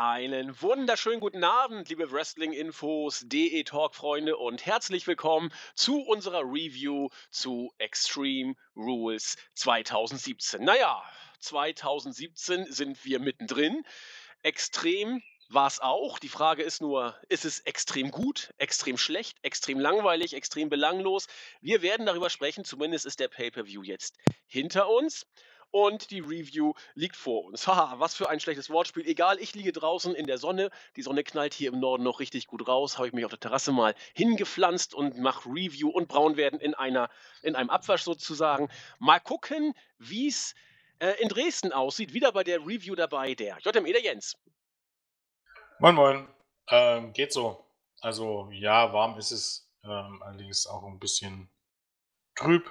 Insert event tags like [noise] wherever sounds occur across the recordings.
Einen wunderschönen guten Abend, liebe Wrestling-Infos, DE Talk-Freunde und herzlich willkommen zu unserer Review zu Extreme Rules 2017. Naja, 2017 sind wir mittendrin. Extrem war es auch. Die Frage ist nur, ist es extrem gut, extrem schlecht, extrem langweilig, extrem belanglos? Wir werden darüber sprechen, zumindest ist der Pay-per-View jetzt hinter uns und die Review liegt vor uns. Haha, was für ein schlechtes Wortspiel. Egal, ich liege draußen in der Sonne. Die Sonne knallt hier im Norden noch richtig gut raus. Habe ich mich auf der Terrasse mal hingepflanzt und mache Review und Braunwerden in, einer, in einem Abwasch sozusagen. Mal gucken, wie es äh, in Dresden aussieht. Wieder bei der Review dabei der JME der Jens. Moin, moin. Ähm, geht so. Also, ja, warm ist es. Ähm, allerdings auch ein bisschen trüb.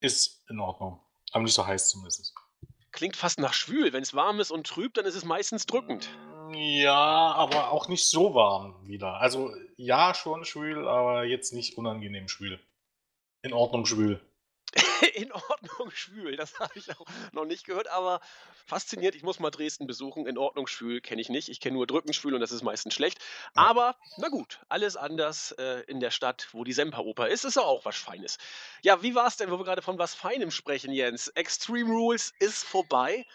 Ist in Ordnung. Aber nicht so heiß zumindest. Klingt fast nach schwül. Wenn es warm ist und trüb, dann ist es meistens drückend. Ja, aber auch nicht so warm wieder. Also ja, schon schwül, aber jetzt nicht unangenehm schwül. In Ordnung schwül. [laughs] in Ordnung schwül. Das [laughs] habe ich auch noch nicht gehört, aber fasziniert. Ich muss mal Dresden besuchen. In Ordnung schwül kenne ich nicht. Ich kenne nur Drückenschwül und das ist meistens schlecht. Aber na gut, alles anders äh, in der Stadt, wo die Semperoper ist, ist auch was Feines. Ja, wie war es denn, wo wir gerade von was Feinem sprechen, Jens? Extreme Rules ist vorbei.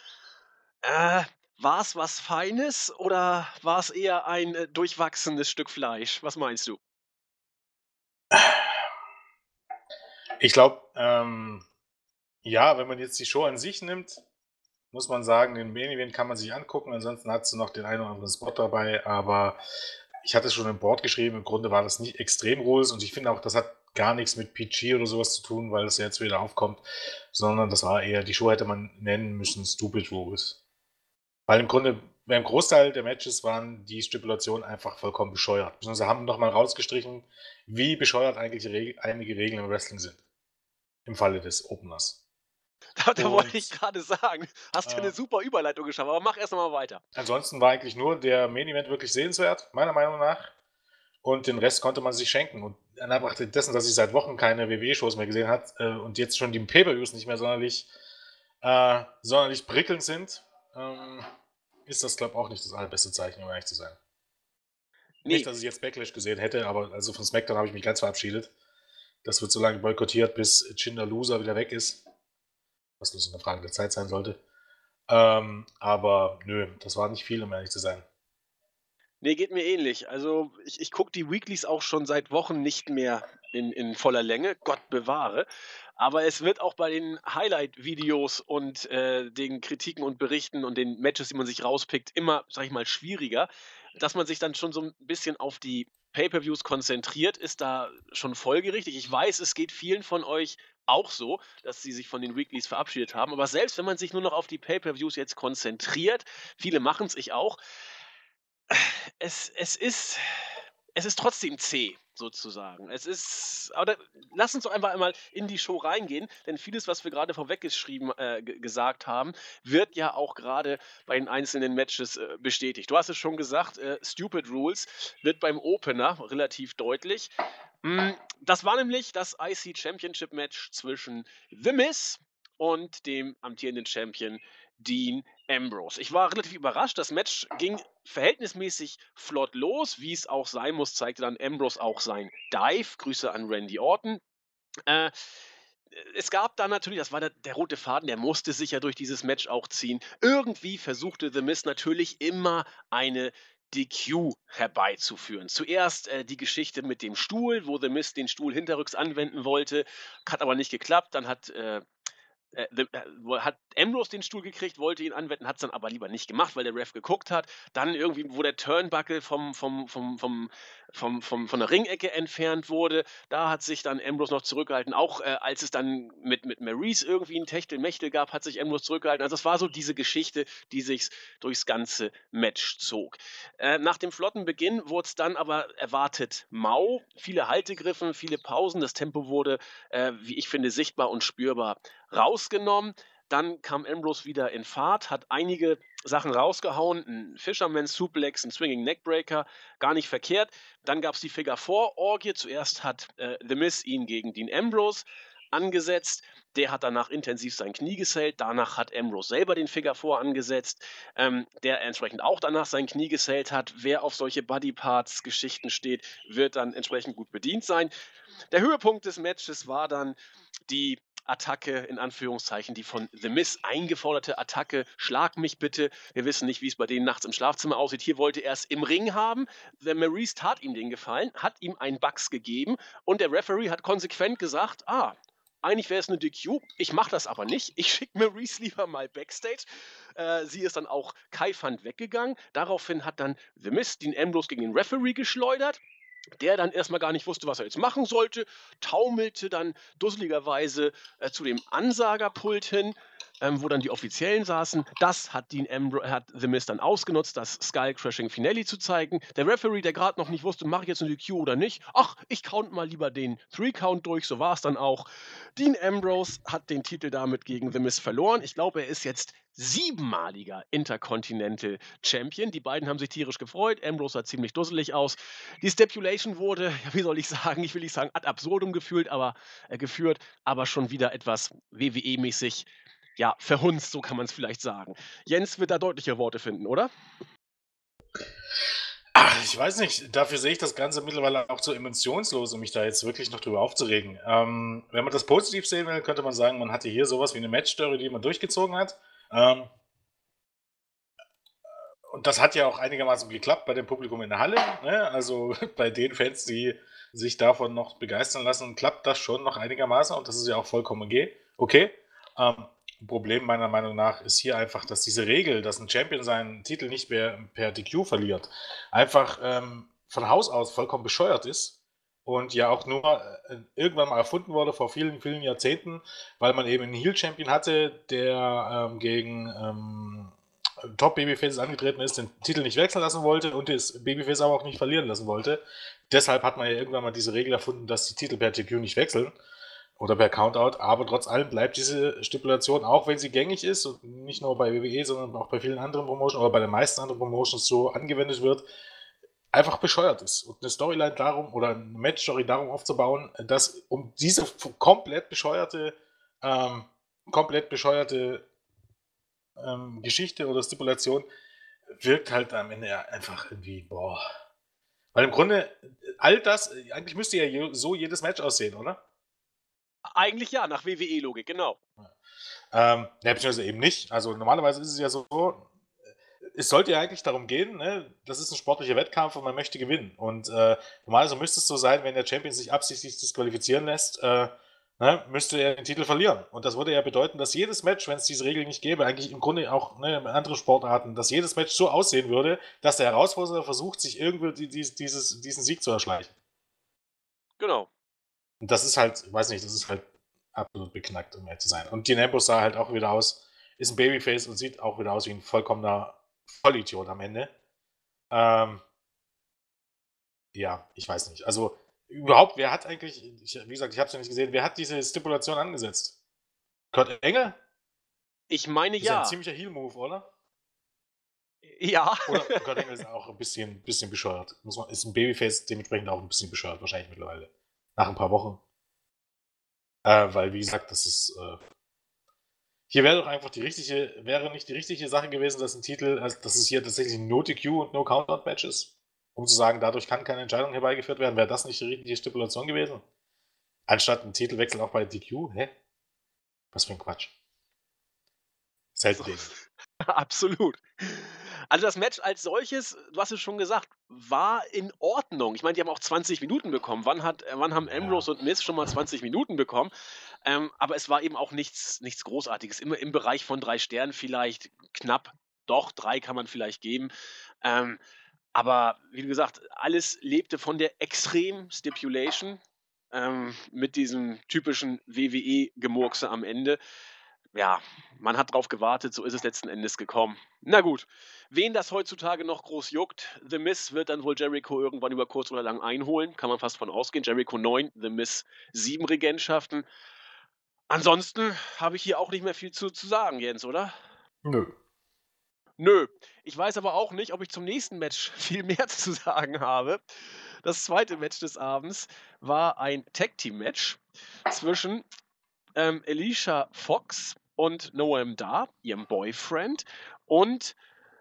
Äh, war es was Feines oder war es eher ein äh, durchwachsenes Stück Fleisch? Was meinst du? [laughs] Ich glaube, ähm, ja, wenn man jetzt die Show an sich nimmt, muss man sagen, den Main Event kann man sich angucken. Ansonsten hat sie noch den einen oder anderen Spot dabei. Aber ich hatte schon im Board geschrieben, im Grunde war das nicht extrem groß. Und ich finde auch, das hat gar nichts mit PG oder sowas zu tun, weil es jetzt wieder aufkommt. Sondern das war eher, die Show hätte man nennen müssen Stupid Rules. Weil im Grunde, beim Großteil der Matches waren die Stipulationen einfach vollkommen bescheuert. Sie haben nochmal rausgestrichen, wie bescheuert eigentlich einige Regeln im Wrestling sind im Falle des Openers. Da, [laughs] da wollte ich gerade sagen, hast du äh, eine super Überleitung geschaffen, aber mach erst mal weiter. Ansonsten war eigentlich nur der Main Event wirklich sehenswert, meiner Meinung nach. Und den Rest konnte man sich schenken. Und in Anbetracht dessen, dass ich seit Wochen keine WWE-Shows mehr gesehen habe äh, und jetzt schon die Pay-Per-Views nicht mehr sonderlich, äh, sonderlich prickelnd sind, ähm, ist das, glaube ich, auch nicht das allerbeste Zeichen, um ehrlich zu sein. Nee. Nicht, dass ich jetzt Backlash gesehen hätte, aber also von SmackDown habe ich mich ganz verabschiedet. Das wird so lange boykottiert, bis Chinder Loser wieder weg ist. Was bloß eine Frage der Zeit sein sollte. Ähm, aber nö, das war nicht viel, um ehrlich zu sein. Nee, geht mir ähnlich. Also ich, ich gucke die Weeklies auch schon seit Wochen nicht mehr in, in voller Länge. Gott bewahre. Aber es wird auch bei den Highlight-Videos und äh, den Kritiken und Berichten und den Matches, die man sich rauspickt, immer, sag ich mal, schwieriger, dass man sich dann schon so ein bisschen auf die Pay-per-Views konzentriert, ist da schon folgerichtig. Ich weiß, es geht vielen von euch auch so, dass sie sich von den Weeklies verabschiedet haben. Aber selbst wenn man sich nur noch auf die Pay-per-Views jetzt konzentriert, viele machen es, ich auch, es, es ist es ist trotzdem zäh, sozusagen. Es ist, aber da, lass uns doch einfach einmal in die Show reingehen, denn vieles, was wir gerade vorweggeschrieben äh, gesagt haben, wird ja auch gerade bei den einzelnen Matches äh, bestätigt. Du hast es schon gesagt, äh, Stupid Rules wird beim Opener relativ deutlich. Mm, das war nämlich das IC Championship Match zwischen The Miz und dem amtierenden Champion Dean Ambrose. Ich war relativ überrascht. Das Match ging verhältnismäßig flott los, wie es auch sein muss, zeigte dann Ambrose auch sein Dive. Grüße an Randy Orton. Äh, es gab da natürlich, das war der, der, rote Faden, der musste sich ja durch dieses Match auch ziehen. Irgendwie versuchte The Miz natürlich immer eine DQ herbeizuführen. Zuerst äh, die Geschichte mit dem Stuhl, wo The Miz den Stuhl hinterrücks anwenden wollte, hat aber nicht geklappt. Dann hat äh, äh, hat Ambrose den Stuhl gekriegt, wollte ihn anwetten, hat es dann aber lieber nicht gemacht, weil der Ref geguckt hat. Dann irgendwie, wo der Turnbuckle vom, vom, vom, vom, vom, vom, von der Ringecke entfernt wurde, da hat sich dann Ambrose noch zurückgehalten. Auch äh, als es dann mit, mit Maurice irgendwie ein Techtelmechtel gab, hat sich Ambrose zurückgehalten. Also es war so diese Geschichte, die sich durchs ganze Match zog. Äh, nach dem flotten Beginn wurde es dann aber erwartet mau. Viele Haltegriffen, viele Pausen. Das Tempo wurde, äh, wie ich finde, sichtbar und spürbar rausgenommen. Dann kam Ambrose wieder in Fahrt, hat einige Sachen rausgehauen, ein Fisherman Suplex, ein Swinging Neckbreaker, gar nicht verkehrt. Dann gab es die Figure 4 Orgie. Zuerst hat äh, The Miz ihn gegen Dean Ambrose angesetzt. Der hat danach intensiv sein Knie gesellt. Danach hat Ambrose selber den Figure vor angesetzt, ähm, der entsprechend auch danach sein Knie gesellt hat. Wer auf solche Bodyparts-Geschichten steht, wird dann entsprechend gut bedient sein. Der Höhepunkt des Matches war dann die Attacke, in Anführungszeichen, die von The Miss eingeforderte Attacke, schlag mich bitte. Wir wissen nicht, wie es bei denen nachts im Schlafzimmer aussieht. Hier wollte er es im Ring haben. The Maurice tat ihm den Gefallen, hat ihm einen Bugs gegeben und der Referee hat konsequent gesagt, ah, eigentlich wäre es eine DQ, ich mache das aber nicht. Ich schicke Maurice lieber mal Backstage. Äh, sie ist dann auch keifand weggegangen. Daraufhin hat dann The Miss den Ambrose gegen den Referee geschleudert der dann erstmal gar nicht wusste, was er jetzt machen sollte, taumelte dann dusseligerweise äh, zu dem Ansagerpult hin, ähm, wo dann die Offiziellen saßen. Das hat, Dean Ambro hat The Miz dann ausgenutzt, das Skull-Crashing Finale zu zeigen. Der Referee, der gerade noch nicht wusste, mache ich jetzt eine Q oder nicht, ach, ich count mal lieber den Three-Count durch, so war es dann auch. Dean Ambrose hat den Titel damit gegen The Miz verloren. Ich glaube, er ist jetzt siebenmaliger Intercontinental Champion. Die beiden haben sich tierisch gefreut. Ambrose sah ziemlich dusselig aus. Die Stipulation wurde, [laughs] wie soll ich sagen, ich will nicht sagen ad absurdum gefühlt, aber äh, geführt, aber schon wieder etwas WWE-mäßig ja, verhunzt, so kann man es vielleicht sagen. Jens wird da deutliche Worte finden, oder? Ach, ich weiß nicht. Dafür sehe ich das Ganze mittlerweile auch zu emotionslos, um mich da jetzt wirklich noch drüber aufzuregen. Ähm, wenn man das positiv sehen will, könnte man sagen, man hatte hier sowas wie eine Matchstory, die man durchgezogen hat. Ähm, und das hat ja auch einigermaßen geklappt bei dem Publikum in der Halle. Ne? Also [laughs] bei den Fans, die sich davon noch begeistern lassen, klappt das schon noch einigermaßen und das ist ja auch vollkommen okay. okay. Ähm, Problem meiner Meinung nach ist hier einfach, dass diese Regel, dass ein Champion seinen Titel nicht mehr per DQ verliert, einfach ähm, von Haus aus vollkommen bescheuert ist und ja auch nur äh, irgendwann mal erfunden wurde vor vielen, vielen Jahrzehnten, weil man eben einen Heel-Champion hatte, der ähm, gegen ähm, Top-Babyfaces angetreten ist, den Titel nicht wechseln lassen wollte und das Babyface aber auch nicht verlieren lassen wollte. Deshalb hat man ja irgendwann mal diese Regel erfunden, dass die Titel per DQ nicht wechseln oder per Countout, aber trotz allem bleibt diese Stipulation, auch wenn sie gängig ist und nicht nur bei WWE, sondern auch bei vielen anderen Promotions oder bei den meisten anderen Promotions so angewendet wird, einfach bescheuert ist. Und eine Storyline darum oder eine Match-Story darum aufzubauen, dass um diese komplett bescheuerte, ähm, komplett bescheuerte ähm, Geschichte oder Stipulation wirkt halt am Ende einfach irgendwie, boah. Weil im Grunde all das, eigentlich müsste ja so jedes Match aussehen, oder? Eigentlich ja, nach WWE-Logik, genau. Ähm, ja, beziehungsweise eben nicht. Also normalerweise ist es ja so, es sollte ja eigentlich darum gehen, ne, das ist ein sportlicher Wettkampf und man möchte gewinnen. Und äh, normalerweise müsste es so sein, wenn der Champion sich absichtlich disqualifizieren lässt, äh, ne, müsste er den Titel verlieren. Und das würde ja bedeuten, dass jedes Match, wenn es diese Regel nicht gäbe, eigentlich im Grunde auch ne, in anderen Sportarten, dass jedes Match so aussehen würde, dass der Herausforderer versucht, sich irgendwie dieses, diesen Sieg zu erschleichen. Genau. Und das ist halt, weiß nicht, das ist halt absolut beknackt, um ehrlich zu sein. Und Dean Ambrose sah halt auch wieder aus, ist ein Babyface und sieht auch wieder aus wie ein vollkommener Vollidiot am Ende. Ähm, ja, ich weiß nicht. Also überhaupt, wer hat eigentlich, ich, wie gesagt, ich habe es ja nicht gesehen, wer hat diese Stipulation angesetzt? Kurt Engel? Ich meine das ist ja. ein ziemlicher Heel-Move, oder? Ja. Oder Kurt Engel ist auch ein bisschen, bisschen bescheuert. Muss man, ist ein Babyface dementsprechend auch ein bisschen bescheuert, wahrscheinlich mittlerweile nach ein paar Wochen. Äh, weil, wie gesagt, das ist. Äh, hier wäre doch einfach die richtige, wäre nicht die richtige Sache gewesen, dass ein Titel, also dass es hier tatsächlich No DQ und No Countout Match ist. Um zu sagen, dadurch kann keine Entscheidung herbeigeführt werden, wäre das nicht die richtige Stipulation gewesen? Anstatt ein Titelwechsel auch bei DQ? Hä? Was für ein Quatsch. Selten. [laughs] Absolut. Also das Match als solches, du hast es schon gesagt, war in Ordnung. Ich meine, die haben auch 20 Minuten bekommen. Wann, hat, äh, wann haben Ambrose und Miz schon mal 20 Minuten bekommen? Ähm, aber es war eben auch nichts, nichts Großartiges. Immer im Bereich von drei Sternen vielleicht knapp. Doch, drei kann man vielleicht geben. Ähm, aber wie gesagt, alles lebte von der Extrem Stipulation ähm, mit diesem typischen WWE-Gemurkse am Ende ja, man hat drauf gewartet, so ist es letzten Endes gekommen. Na gut, wen das heutzutage noch groß juckt, The Miss wird dann wohl Jericho irgendwann über kurz oder lang einholen, kann man fast von ausgehen. Jericho 9, The Miss 7 Regentschaften. Ansonsten habe ich hier auch nicht mehr viel zu, zu sagen, Jens, oder? Nö. Nö. Ich weiß aber auch nicht, ob ich zum nächsten Match [laughs] viel mehr zu sagen habe. Das zweite Match des Abends war ein Tag Team Match zwischen ähm, Alicia Fox und Noam Dar, ihrem Boyfriend, und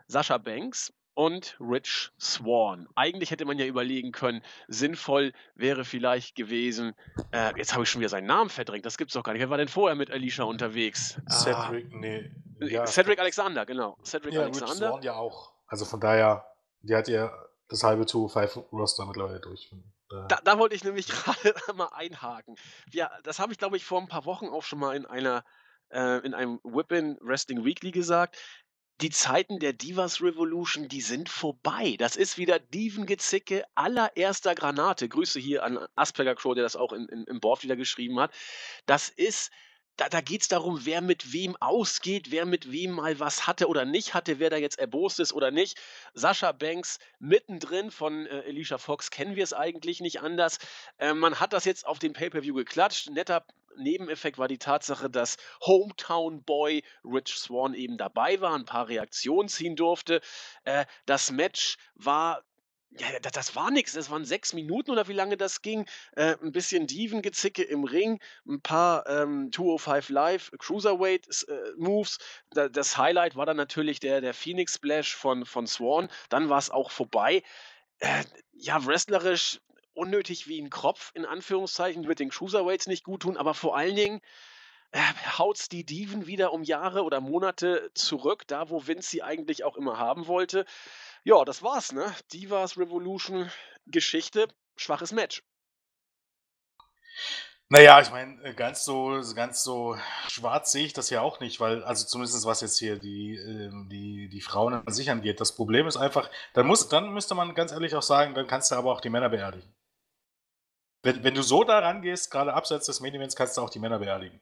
Sascha Banks und Rich Swan. Eigentlich hätte man ja überlegen können, sinnvoll wäre vielleicht gewesen, äh, jetzt habe ich schon wieder seinen Namen verdrängt, das gibt's doch gar nicht. Wer war denn vorher mit Alicia unterwegs? Cedric, ah, nee. Ja, Cedric Alexander, genau. Cedric ja, Alexander. Rich Swan ja auch. Also von daher, die hat ja das halbe 2-5-Roster mittlerweile durch. Da, da, wollte ich nämlich [laughs] gerade mal einhaken. Ja, das habe ich, glaube ich, vor ein paar Wochen auch schon mal in einer äh, in einem Whippin Wrestling Weekly gesagt die Zeiten der Divas Revolution, die sind vorbei. Das ist wieder Divengezicke allererster Granate. Grüße hier an Asperger Crow, der das auch in, in, im Board wieder geschrieben hat. Das ist, da, da geht es darum, wer mit wem ausgeht, wer mit wem mal was hatte oder nicht hatte, wer da jetzt erbost ist oder nicht. Sascha Banks mittendrin von äh, Alicia Fox kennen wir es eigentlich nicht anders. Äh, man hat das jetzt auf den Pay-Per-View geklatscht. Netter Nebeneffekt war die Tatsache, dass Hometown Boy Rich Swan eben dabei war, ein paar Reaktionen ziehen durfte. Äh, das Match war ja, das, das war nichts. Das waren sechs Minuten oder wie lange das ging. Äh, ein bisschen Diven-Gezicke im Ring, ein paar ähm, 205 Live Cruiserweight-Moves. Äh, das Highlight war dann natürlich der, der Phoenix Splash von, von Swan. Dann war es auch vorbei. Äh, ja, wrestlerisch unnötig wie ein Kropf, in Anführungszeichen, wird den Cruiserweights nicht gut tun, aber vor allen Dingen äh, haut's die Diven wieder um Jahre oder Monate zurück, da wo Vince sie eigentlich auch immer haben wollte. Ja, das war's, ne? Divas Revolution Geschichte, schwaches Match. Naja, ich meine, äh, ganz so, ganz so schwarz sehe ich das ja auch nicht, weil, also zumindest was jetzt hier die, ähm, die, die Frauen an sich angeht. Das Problem ist einfach, dann muss, dann müsste man ganz ehrlich auch sagen, dann kannst du aber auch die Männer beerdigen. Wenn, wenn du so da rangehst, gerade abseits des Main Events, kannst du auch die Männer beerdigen.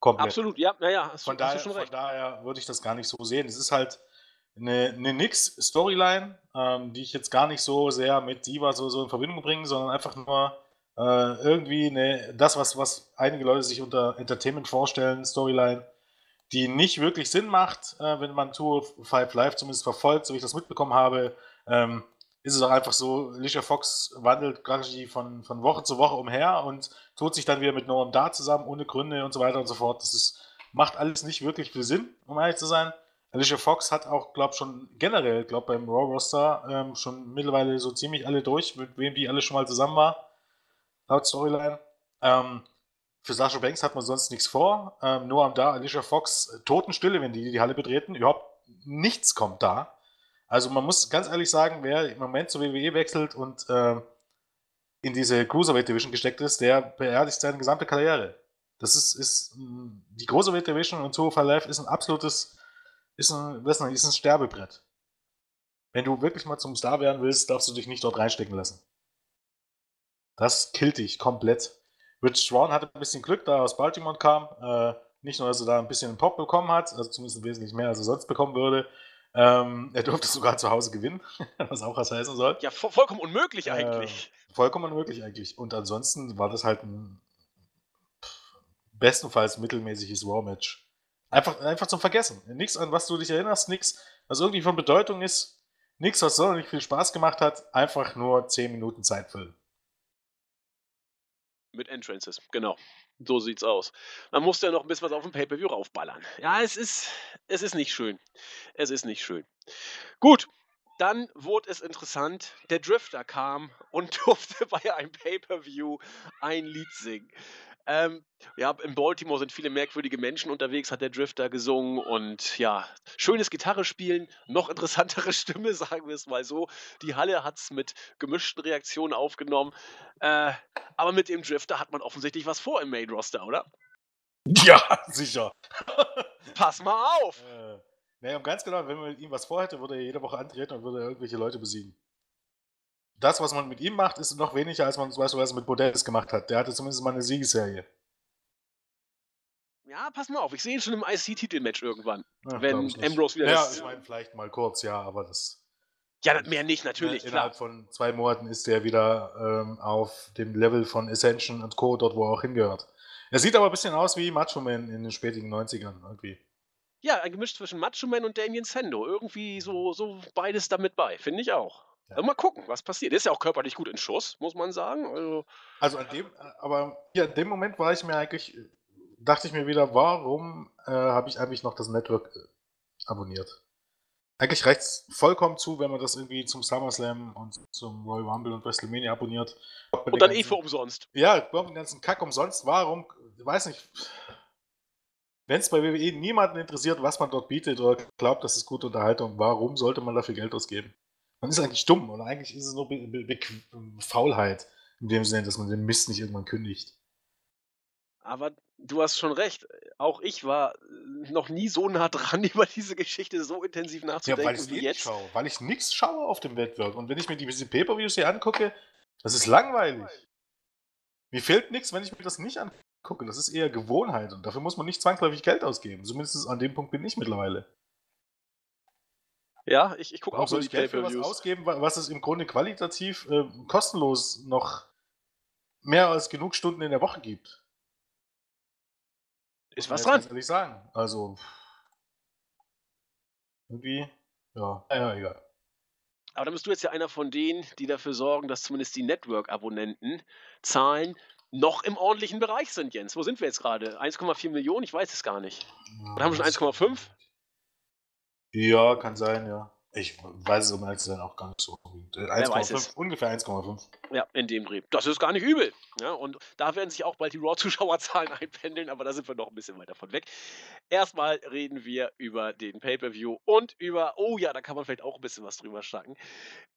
Komplett. Absolut, ja, naja, hast, von, daher, von daher würde ich das gar nicht so sehen. Es ist halt eine, eine Nix-Storyline, ähm, die ich jetzt gar nicht so sehr mit Diva so, so in Verbindung bringe, sondern einfach nur äh, irgendwie eine, das, was, was einige Leute sich unter Entertainment vorstellen, Storyline, die nicht wirklich Sinn macht, äh, wenn man Tour 5 Live zumindest verfolgt, so wie ich das mitbekommen habe. Ähm, ist es auch einfach so, Alicia Fox wandelt quasi von, von Woche zu Woche umher und tut sich dann wieder mit Noam da zusammen, ohne Gründe und so weiter und so fort. Das ist, macht alles nicht wirklich viel Sinn, um ehrlich zu sein. Alicia Fox hat auch, glaube schon generell, glaube beim Raw Roster ähm, schon mittlerweile so ziemlich alle durch, mit wem die alle schon mal zusammen war, laut Storyline. Ähm, für Sascha Banks hat man sonst nichts vor. Ähm, nur am da Alicia Fox äh, Totenstille, wenn die die Halle betreten. Überhaupt nichts kommt da. Also man muss ganz ehrlich sagen, wer im Moment zur WWE wechselt und äh, in diese Cruiserweight Division gesteckt ist, der beerdigt seine gesamte Karriere. Das ist, ist die Cruiserweight Division und Tour Life ist ein absolutes, ist ein, ist ein, ist ein Sterbebrett. Wenn du wirklich mal zum Star werden willst, darfst du dich nicht dort reinstecken lassen. Das killt dich komplett. Rich Swan hatte ein bisschen Glück, da er aus Baltimore kam. Äh, nicht nur, dass er da ein bisschen einen Pop bekommen hat, also zumindest wesentlich mehr, als er sonst bekommen würde, ähm, er durfte sogar zu Hause gewinnen, [laughs] was auch was heißen soll. Ja, vo vollkommen unmöglich eigentlich. Äh, vollkommen unmöglich eigentlich. Und ansonsten war das halt ein bestenfalls mittelmäßiges Raw-Match. Einfach, einfach zum Vergessen. Nichts, an was du dich erinnerst, nichts, was irgendwie von Bedeutung ist, nichts, was sonderlich viel Spaß gemacht hat, einfach nur 10 Minuten Zeit füllen. Mit Entrances, genau. So sieht's aus. Man muss ja noch ein bisschen was auf dem Pay-Per-View raufballern. Ja, es ist, es ist nicht schön. Es ist nicht schön. Gut, dann wurde es interessant. Der Drifter kam und [laughs] durfte bei einem Pay-Per-View ein Lied singen. Ähm, ja, in Baltimore sind viele merkwürdige Menschen unterwegs, hat der Drifter gesungen und ja, schönes Gitarre spielen, noch interessantere [laughs] Stimme, sagen wir es mal so. Die Halle hat es mit gemischten Reaktionen aufgenommen. Äh, aber mit dem Drifter hat man offensichtlich was vor im Main Roster, oder? Ja, [laughs] sicher. Pass mal auf! Äh, naja, ganz genau, wenn man mit ihm was vorhätte, würde er jede Woche antreten und würde irgendwelche Leute besiegen das, was man mit ihm macht, ist noch weniger, als man beispielsweise mit Bodelis gemacht hat. Der hatte zumindest mal eine Siegesserie. Ja, pass mal auf, ich sehe ihn schon im IC-Titelmatch irgendwann. Ja, wenn Ambrose wieder. Ja, ich meine, vielleicht mal kurz, ja, aber das. Ja, mehr nicht, natürlich. Ne, innerhalb klar. von zwei Monaten ist er wieder ähm, auf dem Level von Ascension und Co., dort, wo er auch hingehört. Er sieht aber ein bisschen aus wie Macho Man in den spätigen 90ern irgendwie. Ja, ein Gemisch zwischen Macho Man und Damien Sando. Irgendwie so, so beides damit bei, finde ich auch. Ja. Mal gucken, was passiert. ist ja auch körperlich gut in Schuss, muss man sagen. Also, also an dem, aber hier in dem Moment war ich mir eigentlich, dachte ich mir wieder, warum äh, habe ich eigentlich noch das Network äh, abonniert? Eigentlich reicht es vollkommen zu, wenn man das irgendwie zum SummerSlam und zum Royal Rumble und WrestleMania abonniert. Und dann eh für umsonst. Ja, den ganzen Kack umsonst. Warum? Ich weiß nicht. Wenn es bei WWE niemanden interessiert, was man dort bietet oder glaubt, das ist gute Unterhaltung, warum sollte man dafür Geld ausgeben? Man ist eigentlich dumm oder eigentlich ist es nur Be Be Be Faulheit in dem Sinne, dass man den Mist nicht irgendwann kündigt. Aber du hast schon recht. Auch ich war noch nie so nah dran, [laughs] über diese Geschichte so intensiv nachzudenken ja, weil ich wie jetzt. Schaue, weil ich nichts schaue auf dem Wettbewerb. Und wenn ich mir diese Pay-Per-Views hier angucke, das ist langweilig. Mir fehlt nichts, wenn ich mir das nicht angucke. Das ist eher Gewohnheit und dafür muss man nicht zwangsläufig Geld ausgeben. Zumindest an dem Punkt bin ich mittlerweile. Ja, ich, ich gucke auch so ich die Geld für was ausgeben, wa- was es im Grunde qualitativ äh, kostenlos noch mehr als genug Stunden in der Woche gibt. Ist was dran. Ganz ehrlich sagen. Also irgendwie, ja, naja, egal. Aber dann bist du jetzt ja einer von denen, die dafür sorgen, dass zumindest die Network-Abonnenten Zahlen noch im ordentlichen Bereich sind, Jens. Wo sind wir jetzt gerade? 1,4 Millionen? Ich weiß es gar nicht. Oder haben wir schon 1,5? Ja, kann sein, ja. Ich weiß es um ehrlich zu sein auch gar nicht so. Äh, weiß 1,5, es. ungefähr 1,5. Ja, in dem Dreh. Das ist gar nicht übel. Ja, und da werden sich auch bald die Raw-Zuschauerzahlen [laughs] einpendeln, aber da sind wir noch ein bisschen weiter von weg. Erstmal reden wir über den Pay-Per-View und über, oh ja, da kann man vielleicht auch ein bisschen was drüber schnacken,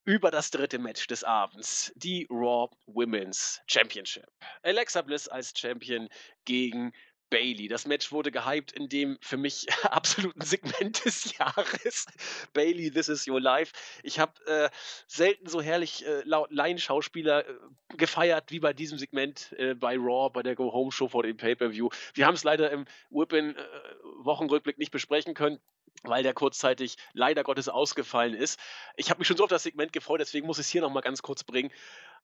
über das dritte Match des Abends, die Raw Women's Championship. Alexa Bliss als Champion gegen Bailey. Das Match wurde gehypt in dem für mich [laughs] absoluten Segment des [laughs] Jahres. Bailey, this is your life. Ich habe äh, selten so herrlich äh, laut Laienschauspieler äh, gefeiert wie bei diesem Segment äh, bei Raw, bei der Go Home Show vor dem Pay-Per-View. Wir haben es leider im Whippin äh, nicht besprechen können. Weil der kurzzeitig leider Gottes ausgefallen ist. Ich habe mich schon so auf das Segment gefreut, deswegen muss ich es hier nochmal ganz kurz bringen.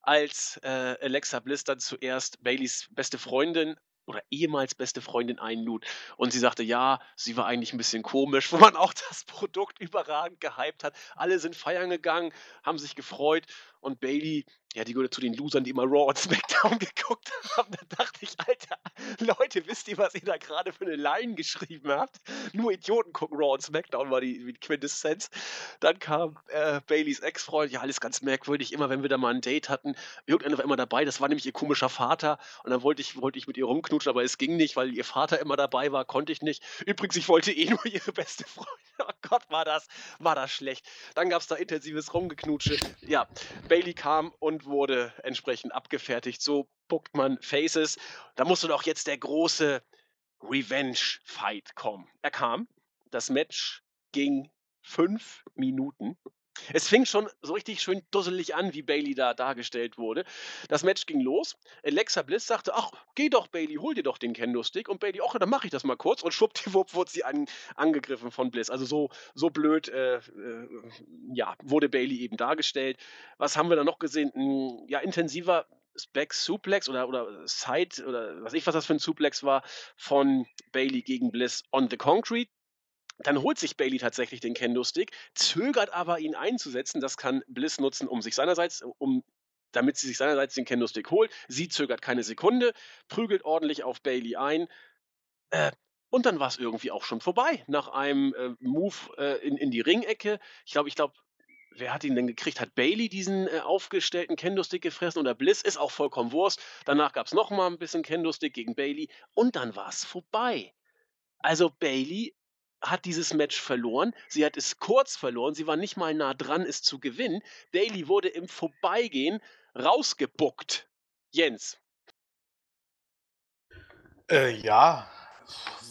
Als äh, Alexa Bliss dann zuerst Baileys beste Freundin oder ehemals beste Freundin einlud. Und sie sagte, ja, sie war eigentlich ein bisschen komisch, [laughs] wo man auch das Produkt überragend gehypt hat. Alle sind feiern gegangen, haben sich gefreut und Bailey, ja, die gehört zu den Losern, die immer Raw und SmackDown [laughs] geguckt haben. Da dachte ich, Alter, Leute, wisst ihr, was ihr da gerade für eine Line geschrieben habt? Nur Idioten gucken Raw und SmackDown, war die, die Quintessenz. Dann kam äh, Baileys Ex-Freund, ja, alles ganz merkwürdig. Immer wenn wir da mal ein Date hatten, irgendeiner war immer dabei, das war nämlich ihr komischer Vater. Und dann wollte ich, wollte ich mit ihr rumknutschen, aber es ging nicht, weil ihr Vater immer dabei war, konnte ich nicht. Übrigens, ich wollte eh nur ihre beste Freundin. Oh Gott, war das, war das schlecht. Dann gab es da intensives Rumgeknutsche. Ja, Bailey kam und wurde entsprechend abgefertigt. So buckt man Faces. Da musste doch jetzt der große Revenge-Fight kommen. Er kam. Das Match ging fünf Minuten. Es fing schon so richtig schön dusselig an, wie Bailey da dargestellt wurde. Das Match ging los. Alexa Bliss sagte: Ach, geh doch, Bailey, hol dir doch den Kendo-Stick. Und Bailey, ach, dann mache ich das mal kurz. Und schwuppdiwupp wurde sie an, angegriffen von Bliss. Also so, so blöd, äh, äh, ja, wurde Bailey eben dargestellt. Was haben wir da noch gesehen? Ein, ja, intensiver Back Suplex oder, oder Side oder was ich was das für ein Suplex war von Bailey gegen Bliss on the Concrete. Dann holt sich Bailey tatsächlich den Kendo-Stick, zögert aber, ihn einzusetzen. Das kann Bliss nutzen, um sich seinerseits, um, damit sie sich seinerseits den Kendo-Stick holt. Sie zögert keine Sekunde, prügelt ordentlich auf Bailey ein. Äh, und dann war es irgendwie auch schon vorbei. Nach einem äh, Move äh, in, in die Ringecke. Ich glaube, ich glaube, wer hat ihn denn gekriegt? Hat Bailey diesen äh, aufgestellten Kendo-Stick gefressen oder Bliss? Ist auch vollkommen Wurst. Danach gab es nochmal ein bisschen Kendo-Stick gegen Bailey und dann war es vorbei. Also Bailey hat dieses Match verloren. Sie hat es kurz verloren. Sie war nicht mal nah dran, es zu gewinnen. Bailey wurde im Vorbeigehen rausgebuckt. Jens. Äh, ja,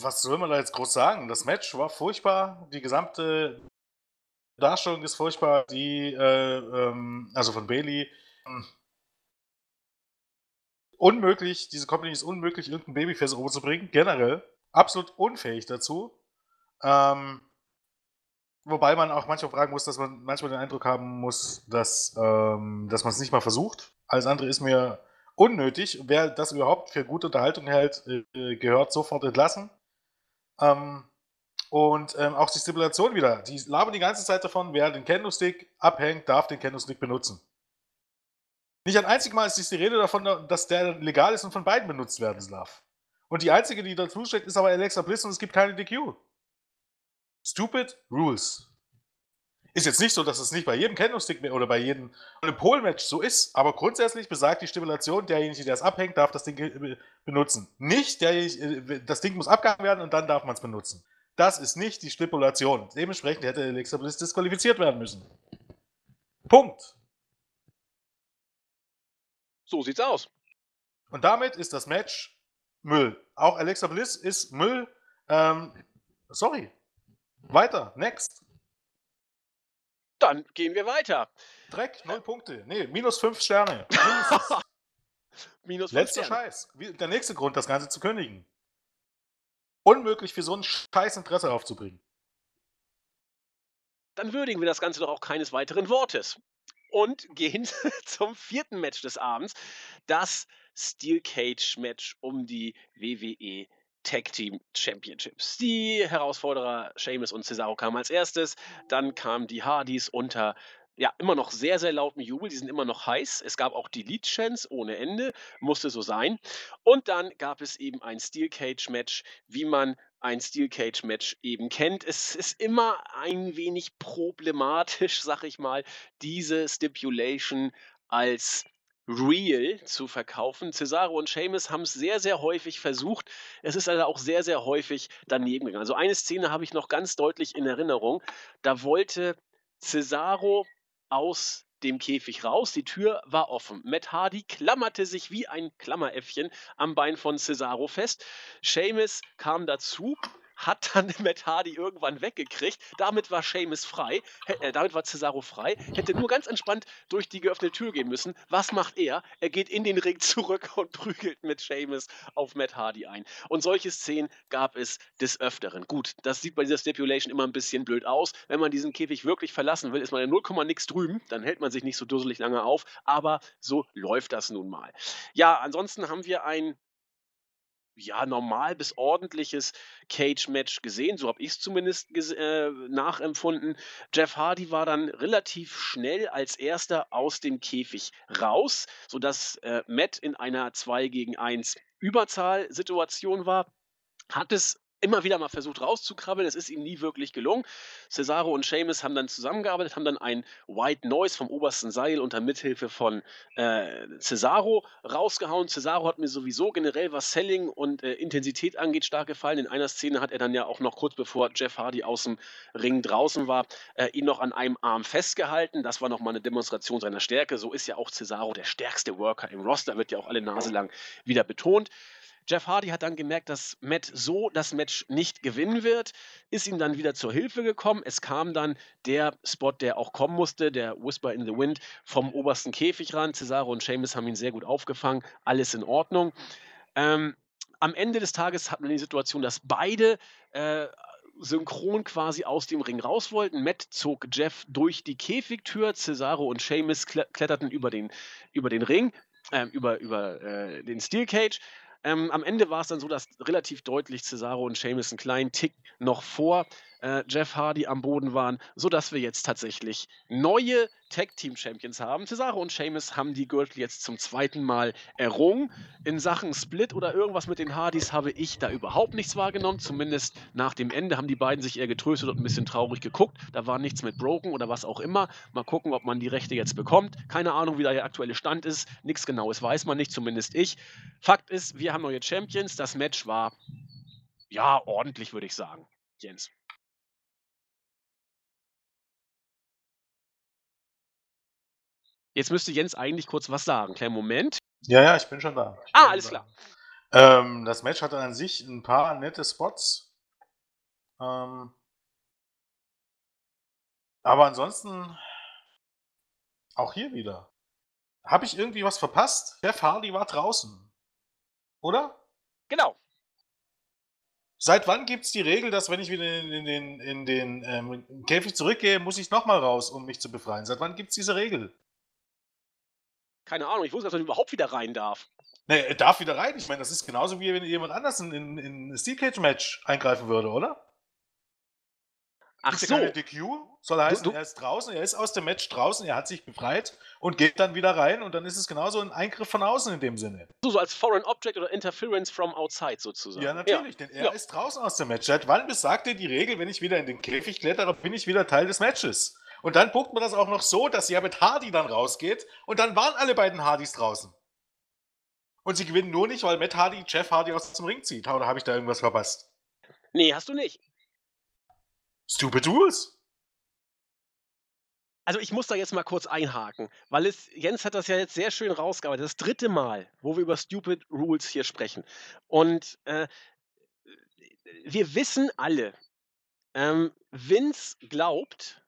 was soll man da jetzt groß sagen? Das Match war furchtbar. Die gesamte Darstellung ist furchtbar. Die, äh, ähm, also von Bailey. Unmöglich, diese Company ist unmöglich, irgendein Babyface rüberzubringen. Generell. Absolut unfähig dazu. Ähm, wobei man auch manchmal fragen muss, dass man manchmal den Eindruck haben muss, dass, ähm, dass man es nicht mal versucht. Alles andere ist mir unnötig. Wer das überhaupt für gute Unterhaltung hält, äh, gehört sofort entlassen. Ähm, und ähm, auch die Stipulation wieder. Die labern die ganze Zeit davon, wer den Kendo-Stick abhängt, darf den Kendo-Stick benutzen. Nicht ein einziges Mal ist die Rede davon, dass der legal ist und von beiden benutzt werden darf. Und die einzige, die dazu steht, ist aber Alexa Bliss und es gibt keine DQ. Stupid Rules. Ist jetzt nicht so, dass es nicht bei jedem Candlestick oder bei jedem Pole-Match so ist, aber grundsätzlich besagt die Stipulation, derjenige, der es abhängt, darf das Ding benutzen. Nicht derjenige, das Ding muss abgehangen werden und dann darf man es benutzen. Das ist nicht die Stipulation. Dementsprechend hätte Alexa Bliss disqualifiziert werden müssen. Punkt. So sieht's aus. Und damit ist das Match Müll. Auch Alexa Bliss ist Müll. Ähm, sorry. Weiter. Next. Dann gehen wir weiter. Dreck, null Punkte. Nee, minus fünf Sterne. [laughs] minus fünf Letzter Sterne. Scheiß. Der nächste Grund, das Ganze zu kündigen. Unmöglich für so ein scheiß Interesse aufzubringen. Dann würdigen wir das Ganze doch auch keines weiteren Wortes. Und gehen [laughs] zum vierten Match des Abends. Das Steel Cage Match um die WWE Tag Team Championships. Die Herausforderer Sheamus und Cesaro kamen als erstes, dann kamen die Hardys unter ja, immer noch sehr, sehr lauten Jubel. Die sind immer noch heiß. Es gab auch die Lead-Chance ohne Ende. Musste so sein. Und dann gab es eben ein Steel Cage-Match, wie man ein Steel Cage-Match eben kennt. Es ist immer ein wenig problematisch, [laughs] sag ich mal, diese Stipulation als real zu verkaufen. Cesaro und Seamus haben es sehr, sehr häufig versucht. Es ist also auch sehr, sehr häufig daneben gegangen. Also eine Szene habe ich noch ganz deutlich in Erinnerung. Da wollte Cesaro aus dem Käfig raus. Die Tür war offen. Matt Hardy klammerte sich wie ein Klammeräffchen am Bein von Cesaro fest. Seamus kam dazu, hat dann [laughs] Matt Hardy irgendwann weggekriegt. Damit war Seamus frei, äh, damit war Cesaro frei, hätte nur ganz entspannt durch die geöffnete Tür gehen müssen. Was macht er? Er geht in den Ring [laughs] zurück und prügelt mit Seamus auf Matt Hardy ein. Und solche Szenen gab es des Öfteren. Gut, das sieht bei dieser Stipulation immer ein bisschen blöd aus. Wenn man diesen Käfig wirklich verlassen will, ist man in 0, nix drüben, dann hält man sich nicht so dusselig lange auf, aber so läuft das nun mal. Ja, ansonsten haben wir ein ja, normal bis ordentliches Cage-Match gesehen. So habe ich es zumindest äh, nachempfunden. Jeff Hardy war dann relativ schnell als erster aus dem Käfig raus, sodass äh, Matt in einer 2 gegen 1 Überzahlsituation war. Hat es immer wieder mal versucht rauszukrabbeln. Es ist ihm nie wirklich gelungen. Cesaro und Seamus haben dann zusammengearbeitet, haben dann ein White Noise vom obersten Seil unter Mithilfe von äh, Cesaro rausgehauen. Cesaro hat mir sowieso generell, was Selling und äh, Intensität angeht, stark gefallen. In einer Szene hat er dann ja auch noch kurz bevor Jeff Hardy aus dem Ring draußen war, äh, ihn noch an einem Arm festgehalten. Das war nochmal eine Demonstration seiner Stärke. So ist ja auch Cesaro der stärkste Worker im Roster, wird ja auch alle Nase lang wieder betont. Jeff Hardy hat dann gemerkt, dass Matt so das Match nicht gewinnen wird, ist ihm dann wieder zur Hilfe gekommen. Es kam dann der Spot, der auch kommen musste, der Whisper in the Wind vom obersten Käfig ran. Cesaro und Seamus haben ihn sehr gut aufgefangen. Alles in Ordnung. Ähm, am Ende des Tages hat man die Situation, dass beide äh, synchron quasi aus dem Ring raus wollten. Matt zog Jeff durch die Käfigtür, Cesaro und Seamus kletterten über den, über den Ring, äh, über, über äh, den Steel Cage. Ähm, am Ende war es dann so, dass relativ deutlich Cesaro und Sheamus einen kleinen Tick noch vor äh, Jeff Hardy am Boden waren, sodass wir jetzt tatsächlich neue Tag Team Champions haben. Cesaro und Sheamus haben die Gürtel jetzt zum zweiten Mal errungen. In Sachen Split oder irgendwas mit den Hardys habe ich da überhaupt nichts wahrgenommen. Zumindest nach dem Ende haben die beiden sich eher getröstet und ein bisschen traurig geguckt. Da war nichts mit Broken oder was auch immer. Mal gucken, ob man die Rechte jetzt bekommt. Keine Ahnung, wie da der aktuelle Stand ist. Nichts Genaues weiß man nicht, zumindest ich. Fakt ist, wir haben neue Champions. Das Match war ja ordentlich, würde ich sagen. Jens. Jetzt müsste Jens eigentlich kurz was sagen. Kleinen Moment. Ja, ja, ich bin schon da. Ich ah, alles da. klar. Ähm, das Match hatte an sich ein paar nette Spots. Ähm, aber ansonsten auch hier wieder. Habe ich irgendwie was verpasst? Der Hardy war draußen. Oder? Genau. Seit wann gibt es die Regel, dass wenn ich wieder in, in den, in den ähm, Käfig zurückgehe, muss ich nochmal raus, um mich zu befreien? Seit wann gibt es diese Regel? Keine Ahnung, ich wusste, dass er überhaupt wieder rein darf. Nee, er darf wieder rein. Ich meine, das ist genauso wie wenn jemand anders in, in, in ein Steel Cage Match eingreifen würde, oder? Ach so. Keine DQ, soll heißen, du, du, er ist draußen, er ist aus dem Match draußen, er hat sich befreit und geht dann wieder rein und dann ist es genauso ein Eingriff von außen in dem Sinne. So, so als Foreign Object oder Interference from outside sozusagen. Ja, natürlich, ja. denn er ja. ist draußen aus dem Match. Seit wann besagt dir die Regel, wenn ich wieder in den Käfig klettere, bin ich wieder Teil des Matches? Und dann guckt man das auch noch so, dass ja mit Hardy dann rausgeht und dann waren alle beiden Hardys draußen. Und sie gewinnen nur nicht, weil Matt Hardy Jeff Hardy aus dem Ring zieht. Oder habe ich da irgendwas verpasst? Nee, hast du nicht. Stupid Rules. Also ich muss da jetzt mal kurz einhaken, weil es, Jens hat das ja jetzt sehr schön rausgearbeitet. Das dritte Mal, wo wir über Stupid Rules hier sprechen. Und äh, wir wissen alle, ähm, Vince glaubt,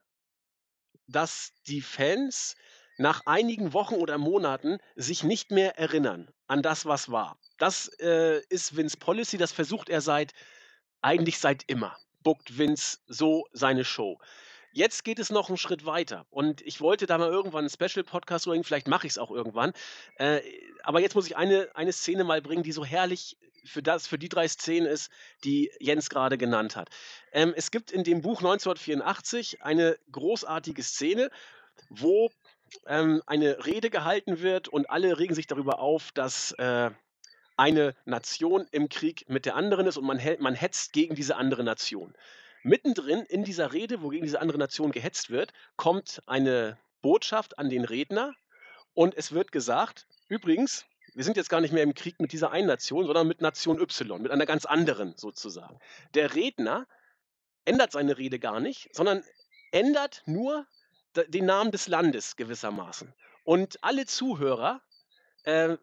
dass die Fans nach einigen Wochen oder Monaten sich nicht mehr erinnern an das, was war. Das äh, ist Vince Policy, das versucht er seit eigentlich seit immer. Bookt Vince so seine Show. Jetzt geht es noch einen Schritt weiter. Und ich wollte da mal irgendwann einen Special-Podcast bringen, vielleicht mache ich es auch irgendwann. Äh, aber jetzt muss ich eine, eine Szene mal bringen, die so herrlich für, das, für die drei Szenen ist, die Jens gerade genannt hat. Ähm, es gibt in dem Buch 1984 eine großartige Szene, wo ähm, eine Rede gehalten wird und alle regen sich darüber auf, dass äh, eine Nation im Krieg mit der anderen ist und man, man hetzt gegen diese andere Nation. Mittendrin in dieser Rede, wo gegen diese andere Nation gehetzt wird, kommt eine Botschaft an den Redner und es wird gesagt, übrigens, wir sind jetzt gar nicht mehr im Krieg mit dieser einen Nation, sondern mit Nation Y, mit einer ganz anderen sozusagen. Der Redner ändert seine Rede gar nicht, sondern ändert nur den Namen des Landes gewissermaßen. Und alle Zuhörer äh,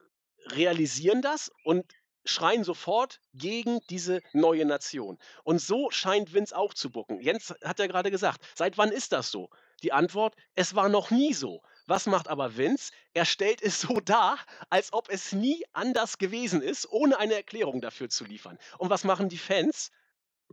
realisieren das und schreien sofort gegen diese neue Nation. Und so scheint Vince auch zu bucken. Jens hat ja gerade gesagt, seit wann ist das so? Die Antwort, es war noch nie so. Was macht aber Vince? Er stellt es [laughs] so dar, als ob es nie anders gewesen ist, ohne eine Erklärung dafür zu liefern. Und was machen die Fans?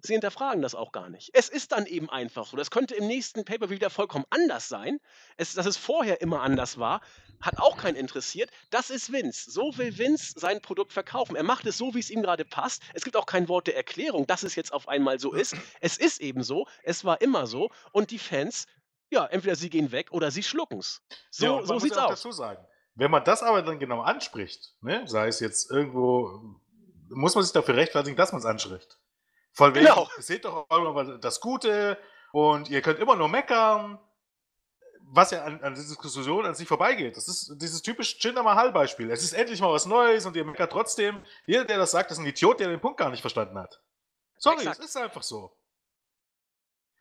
Sie hinterfragen das auch gar nicht. Es ist dann eben einfach so. Das könnte im nächsten Paper wieder vollkommen anders sein. Es, dass es vorher immer anders war, hat auch keinen interessiert. Das ist Vince. So will Vince sein Produkt verkaufen. Er macht es so, wie es ihm gerade passt. Es gibt auch kein Wort der Erklärung, dass es jetzt auf einmal so ist. [clears throat] Es ist eben so. Es war immer so. Und die Fans, ja, entweder sie gehen weg oder sie schlucken es. So, ja, so sieht's aus. Dazu sagen. Wenn man das aber dann genau anspricht, ne, sei es jetzt irgendwo, muss man sich dafür rechtfertigen, dass man es anspricht. Von wegen, genau. seht doch immer das Gute und ihr könnt immer nur meckern, was ja an, an dieser Diskussion an sich vorbeigeht. Das ist dieses typische Jinder Mahal-Beispiel. Es ist endlich mal was Neues und ihr meckert trotzdem. Jeder, der das sagt, ist ein Idiot, der den Punkt gar nicht verstanden hat. Sorry, Exakt. es ist einfach so.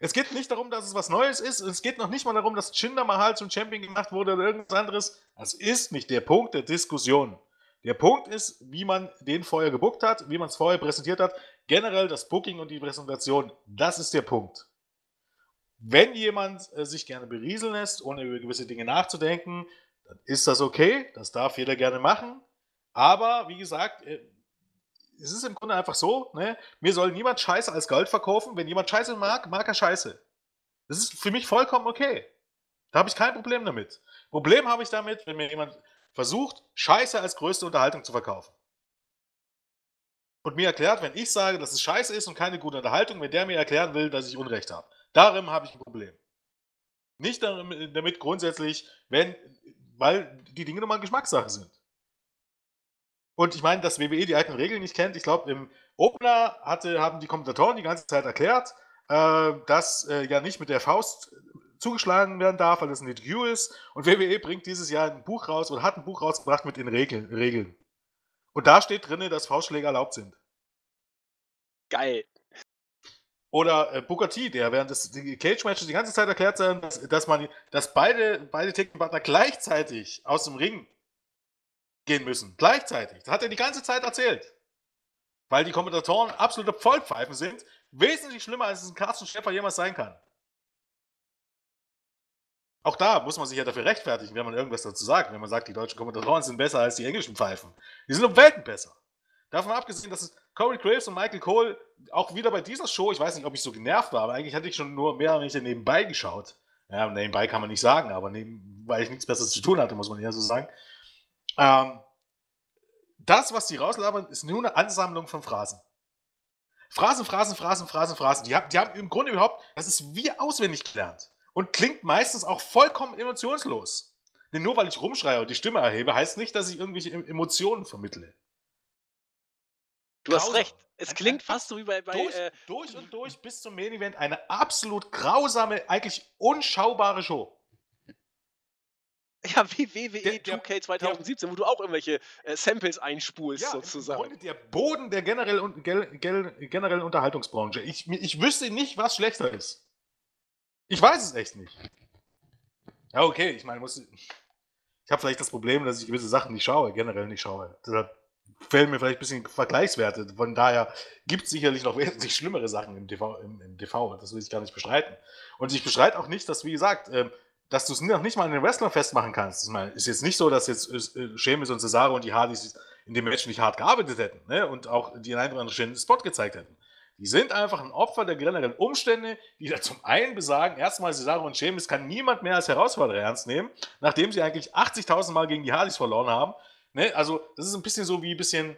Es geht nicht darum, dass es was Neues ist. Es geht noch nicht mal darum, dass Jinder Mahal zum Champion gemacht wurde oder irgendwas anderes. Das ist nicht der Punkt der Diskussion. Der Punkt ist, wie man den vorher gebuckt hat, wie man es vorher präsentiert hat. Generell das Booking und die Präsentation, das ist der Punkt. Wenn jemand äh, sich gerne berieseln lässt, ohne über gewisse Dinge nachzudenken, dann ist das okay. Das darf jeder gerne machen. Aber wie gesagt, äh, es ist im Grunde einfach so, ne? mir soll niemand Scheiße als Gold verkaufen. Wenn jemand Scheiße mag, mag er Scheiße. Das ist für mich vollkommen okay. Da habe ich kein Problem damit. Problem habe ich damit, wenn mir jemand versucht, Scheiße als größte Unterhaltung zu verkaufen und mir erklärt, wenn ich sage, dass es scheiße ist und keine gute Unterhaltung, wenn der mir erklären will, dass ich Unrecht habe. Darin habe ich ein Problem. Nicht damit grundsätzlich, wenn, weil die Dinge nun mal Geschmackssache sind. Und ich meine, dass WWE die alten Regeln nicht kennt. Ich glaube, im Opener hatte, haben die Kommentatoren die ganze Zeit erklärt, äh, dass äh, ja nicht mit der Faust zugeschlagen werden darf, weil das ein DQ ist. Und WWE bringt dieses Jahr ein Buch raus oder hat ein Buch rausgebracht mit den Regeln. Regeln. Und da steht drin, dass Faustschläge erlaubt sind. Geil. Oder äh, Booker T, der während des Cage-Matches die ganze Zeit erklärt sein, dass, dass, man, dass beide, beide Technikpartner gleichzeitig aus dem Ring gehen müssen. Gleichzeitig. Das hat er die ganze Zeit erzählt. Weil die Kommentatoren absolute Vollpfeifen sind. Wesentlich schlimmer, als es ein Carsten Schäfer jemals sein kann. Auch da muss man sich ja dafür rechtfertigen, wenn man irgendwas dazu sagt. Wenn man sagt, die deutschen Kommentatoren sind besser als die englischen Pfeifen. Die sind um Welten besser. Davon abgesehen, dass Corey Graves und Michael Cole auch wieder bei dieser Show, ich weiß nicht, ob ich so genervt war, aber eigentlich hatte ich schon nur mehr oder weniger nebenbei geschaut. Ja, nebenbei kann man nicht sagen, aber neben, weil ich nichts Besseres zu tun hatte, muss man ja so sagen. Ähm, das, was die rauslabern, ist nur eine Ansammlung von Phrasen. Phrasen, Phrasen, Phrasen, Phrasen, Phrasen. Die haben, die haben im Grunde überhaupt, das ist wie auswendig gelernt. Und klingt meistens auch vollkommen emotionslos. Denn nur weil ich rumschreie und die Stimme erhebe, heißt nicht, dass ich irgendwelche Emotionen vermittle. Du hast recht. Es klingt fast so wie bei. bei durch, äh, durch und durch bis zum Main Event eine absolut grausame, eigentlich unschaubare Show. Ja, wie WWE der, 2K 2017, der, wo du auch irgendwelche äh, Samples einspulst, ja, sozusagen. der Boden der generell, generellen Unterhaltungsbranche. Ich, ich wüsste nicht, was schlechter ist. Ich weiß es echt nicht. Ja, okay, ich meine, muss. Ich habe vielleicht das Problem, dass ich gewisse Sachen nicht schaue, generell nicht schaue. Deshalb fehlen mir vielleicht ein bisschen Vergleichswerte. Von daher gibt es sicherlich noch [laughs] wesentlich schlimmere Sachen im TV, im, im TV. Das will ich gar nicht bestreiten. Und ich bestreite auch nicht, dass, wie gesagt, ähm, dass du es noch nicht mal an den Wrestlern festmachen kannst. Ich meine, ist jetzt nicht so, dass jetzt äh, und Cesaro und die Hardys in dem Match nicht hart gearbeitet hätten ne? und auch die einen oder anderen schönen Spot gezeigt hätten. Die sind einfach ein Opfer der generellen Umstände, die da zum einen besagen, erstmal Cesaro und Sheamus kann niemand mehr als Herausforderer ernst nehmen, nachdem sie eigentlich 80.000 Mal gegen die Hardys verloren haben. Ne? Also das ist ein bisschen so wie ein bisschen,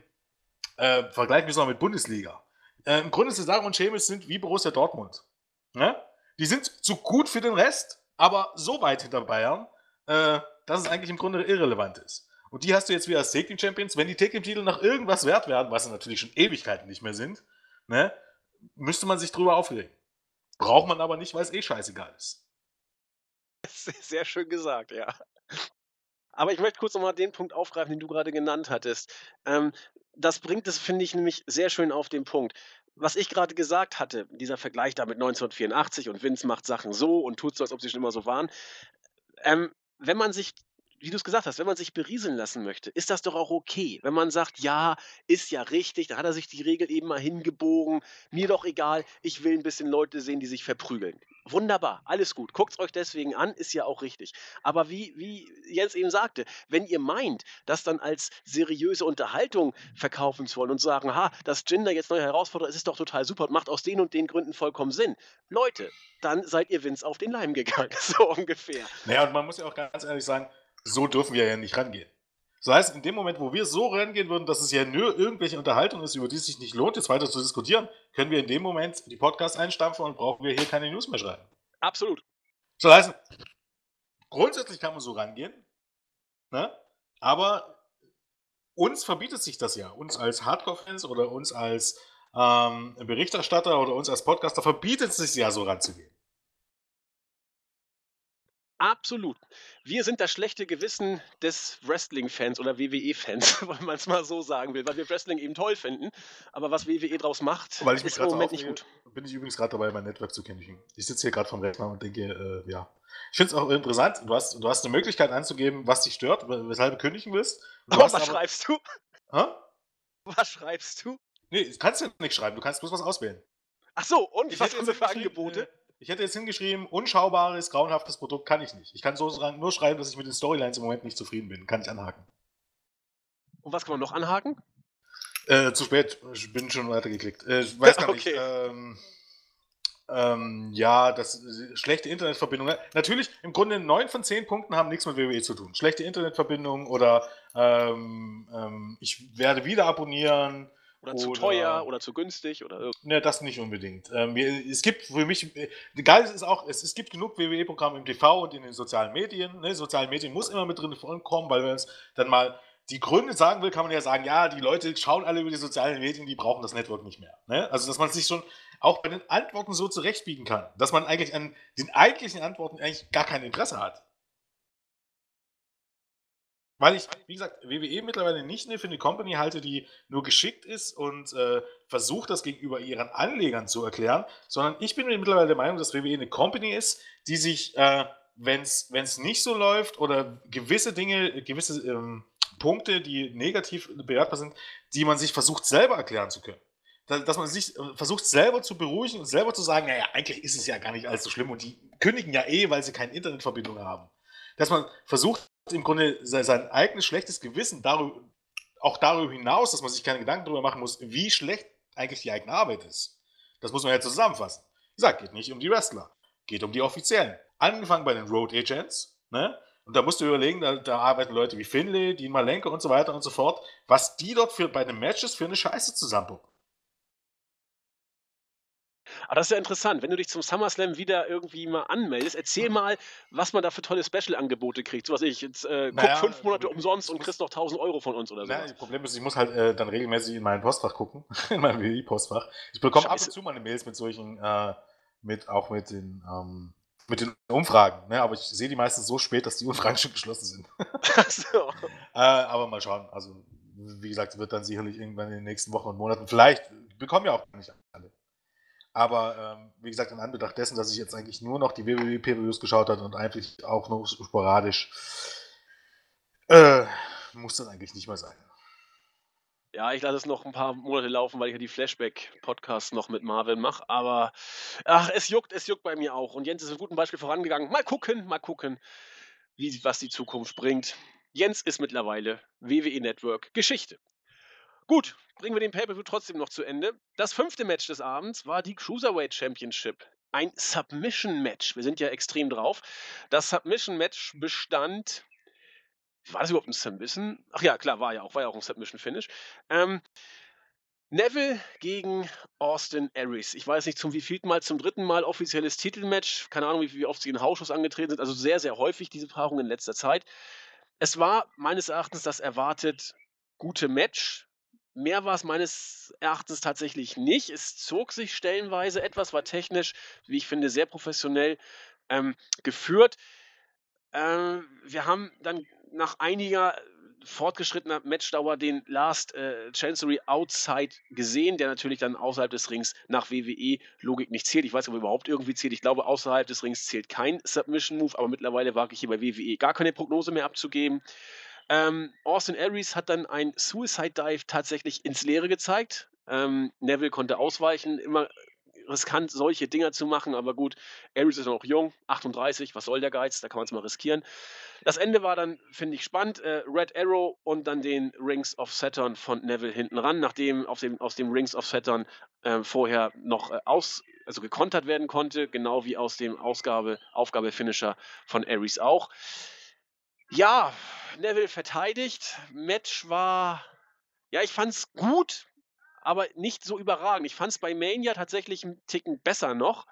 äh, vergleichen wir es noch mit Bundesliga. Äh, Im Grunde Cesaro und Sheamus sind wie Borussia Dortmund. Ne? Die sind zu gut für den Rest, aber so weit hinter Bayern, äh, dass es eigentlich im Grunde irrelevant ist. Und die hast du jetzt wieder als Tag Team Champions. Wenn die Tag Team Titel nach irgendwas wert werden, was sie natürlich schon Ewigkeiten nicht mehr sind, ne, müsste man sich drüber aufregen. Braucht man aber nicht, weil es eh scheißegal ist. [laughs] Sehr schön gesagt, ja. Aber ich möchte kurz nochmal den Punkt aufgreifen, den du gerade genannt hattest. Ähm, das bringt es, finde ich, nämlich sehr schön auf den Punkt was ich gerade gesagt hatte, dieser Vergleich da mit 1984 und Vince macht Sachen so und tut so, als ob sie schon immer so waren. Ähm, wenn man sich wie du es gesagt hast, wenn man sich berieseln lassen möchte, ist das doch auch okay. Wenn man sagt, ja, ist ja richtig, da hat er sich die Regel eben mal hingebogen, mir doch egal, ich will ein bisschen Leute sehen, die sich verprügeln. Wunderbar, alles gut. Guckt es euch deswegen an, ist ja auch richtig. Aber wie, wie Jens eben sagte, wenn ihr meint, das dann als seriöse Unterhaltung verkaufen zu wollen und sagen, ha, dass Gender jetzt neue Herausforderung ist, ist doch total super und macht aus den und den Gründen vollkommen Sinn. Leute, dann seid ihr Vince auf den Leim gegangen, [laughs] so ungefähr. Naja, und man muss ja auch ganz ehrlich sagen, so dürfen wir ja nicht rangehen. Das heißt, in dem Moment, wo wir so rangehen würden, dass es ja nur irgendwelche Unterhaltung ist, über die es sich nicht lohnt, jetzt weiter zu diskutieren, können wir in dem Moment die Podcasts einstampfen und brauchen wir hier keine News mehr schreiben. Absolut. So das heißt, grundsätzlich kann man so rangehen, ne? aber uns verbietet sich das ja. Uns als Hardcore-Fans oder uns als ähm, Berichterstatter oder uns als Podcaster verbietet es sich ja so ranzugehen. Absolut. Wir sind das schlechte Gewissen des Wrestling-Fans oder WWE-Fans, [laughs] wenn man es mal so sagen will, weil wir Wrestling eben toll finden. Aber was WWE draus macht, weil ich ist im Moment nicht gut. Bin ich übrigens gerade dabei, mein Network zu kündigen. Ich sitze hier gerade vom Rechner und denke, äh, ja. Ich finde es auch interessant. Du hast, du hast eine Möglichkeit anzugeben, was dich stört, weshalb du kündigen willst. Du oh, was aber... schreibst du? Hä? Was schreibst du? Nee, du kannst ja nicht schreiben, du kannst bloß was auswählen. Ach so, und ich was haben wir für Angebote? Äh, ich hätte jetzt hingeschrieben, unschaubares, grauenhaftes Produkt kann ich nicht. Ich kann so nur schreiben, dass ich mit den Storylines im Moment nicht zufrieden bin. Kann ich anhaken. Und was kann man noch anhaken? Äh, zu spät. Ich bin schon weitergeklickt. Äh, ich weiß gar [laughs] okay. nicht. Ähm, ähm, ja, das schlechte Internetverbindung. Natürlich, im Grunde neun von zehn Punkten haben nichts mit WWE zu tun. Schlechte Internetverbindung oder ähm, ähm ich werde wieder abonnieren oder, oder, zu teuer oder zu günstig oder Ne, das nicht unbedingt. Ähm, es gibt für mich, äh, geil ist auch, es, es gibt genug WWE-Programme im TV und in den sozialen Medien. Ne? Sozialen Medien muss immer mit drin vorkommen, weil wenn es dann mal die Gründe sagen will, kann man ja sagen, ja, die Leute schauen alle über die sozialen Medien, die brauchen das Network nicht mehr. Ne? Also, dass man sich schon auch bei den Antworten so zurechtbiegen kann, dass man eigentlich an den eigentlichen Antworten eigentlich gar kein Interesse hat. Weil ich, wie gesagt, WWE mittlerweile nicht für eine Company halte, die nur geschickt ist und äh, versucht, das gegenüber ihren Anlegern zu erklären, sondern ich bin mittlerweile der Meinung, dass WWE eine Company ist, die sich, äh, wenn es nicht so läuft oder gewisse Dinge, gewisse ähm, Punkte, die negativ bewertbar sind, die man sich versucht selber erklären zu können. Dass man sich äh, versucht selber zu beruhigen und selber zu sagen, naja, eigentlich ist es ja gar nicht allzu schlimm und die kündigen ja eh, weil sie keine Internetverbindung haben. Dass man versucht, im Grunde sein eigenes schlechtes Gewissen darüber, auch darüber hinaus, dass man sich keine Gedanken darüber machen muss, wie schlecht eigentlich die eigene Arbeit ist. Das muss man ja zusammenfassen. Wie gesagt, geht nicht um die Wrestler, geht um die Offiziellen. Angefangen bei den Road Agents, ne? Und da musst du überlegen, da, da arbeiten Leute wie Finlay, Dean Malenko und so weiter und so fort, was die dort für, bei den Matches für eine Scheiße zusammenpuppen. Aber das ist ja interessant, wenn du dich zum SummerSlam wieder irgendwie mal anmeldest, erzähl mal, was man da für tolle Special-Angebote kriegt. So was ich, jetzt äh, guck naja, fünf Monate umsonst und kriegst noch 1000 Euro von uns oder so. das Problem ist, ich muss halt äh, dann regelmäßig in mein Postfach gucken, [laughs] in mein WI-Postfach. Ich bekomme ab und zu meine Mails mit solchen, äh, mit auch mit den, ähm, mit den Umfragen, ne? aber ich sehe die meistens so spät, dass die Umfragen [laughs] schon geschlossen sind. So. [laughs] äh, aber mal schauen, also wie gesagt, wird dann sicherlich irgendwann in den nächsten Wochen und Monaten, vielleicht bekommen ja auch nicht alle. Aber ähm, wie gesagt, in Anbetracht dessen, dass ich jetzt eigentlich nur noch die WWE Pay-Per-Views geschaut habe und eigentlich auch noch sporadisch, äh, muss das eigentlich nicht mehr sein. Ja, ich lasse es noch ein paar Monate laufen, weil ich ja die Flashback-Podcasts noch mit Marvin mache. Aber ach, es juckt, es juckt bei mir auch. Und Jens ist ein gutes Beispiel vorangegangen. Mal gucken, mal gucken, wie, was die Zukunft bringt. Jens ist mittlerweile WWE Network Geschichte. Gut, bringen wir den Pay-Per-View trotzdem noch zu Ende. Das fünfte Match des Abends war die Cruiserweight Championship. Ein Submission-Match. Wir sind ja extrem drauf. Das Submission-Match bestand. War das überhaupt ein Submission? Ach ja, klar, war ja auch, war ja auch ein Submission-Finish. Ähm, Neville gegen Austin Aries. Ich weiß nicht, zum wievielten Mal, zum dritten Mal offizielles Titelmatch. Keine Ahnung, wie, wie oft sie in Hausschuss angetreten sind. Also sehr, sehr häufig diese Paarung in letzter Zeit. Es war meines Erachtens das erwartet gute Match. Mehr war es meines Erachtens tatsächlich nicht. Es zog sich stellenweise etwas, war technisch, wie ich finde, sehr professionell ähm, geführt. Ähm, wir haben dann nach einiger fortgeschrittener Matchdauer den Last äh, Chancery Outside gesehen, der natürlich dann außerhalb des Rings nach WWE-Logik nicht zählt. Ich weiß nicht, ob er überhaupt irgendwie zählt. Ich glaube, außerhalb des Rings zählt kein Submission-Move, aber mittlerweile wage ich hier bei WWE gar keine Prognose mehr abzugeben. Ähm, Austin Aries hat dann ein Suicide Dive tatsächlich ins Leere gezeigt. Ähm, Neville konnte ausweichen, immer riskant, solche Dinger zu machen, aber gut, Aries ist noch jung, 38, was soll der Geiz, da kann man es mal riskieren. Das Ende war dann, finde ich, spannend. Äh, Red Arrow und dann den Rings of Saturn von Neville hinten ran, nachdem auf dem, aus dem Rings of Saturn äh, vorher noch äh, aus, also gekontert werden konnte, genau wie aus dem Ausgabe, Aufgabe-Finisher von Aries auch. Ja, Neville verteidigt. Match war, ja, ich fand es gut, aber nicht so überragend. Ich fand es bei Mania tatsächlich einen Ticken besser noch.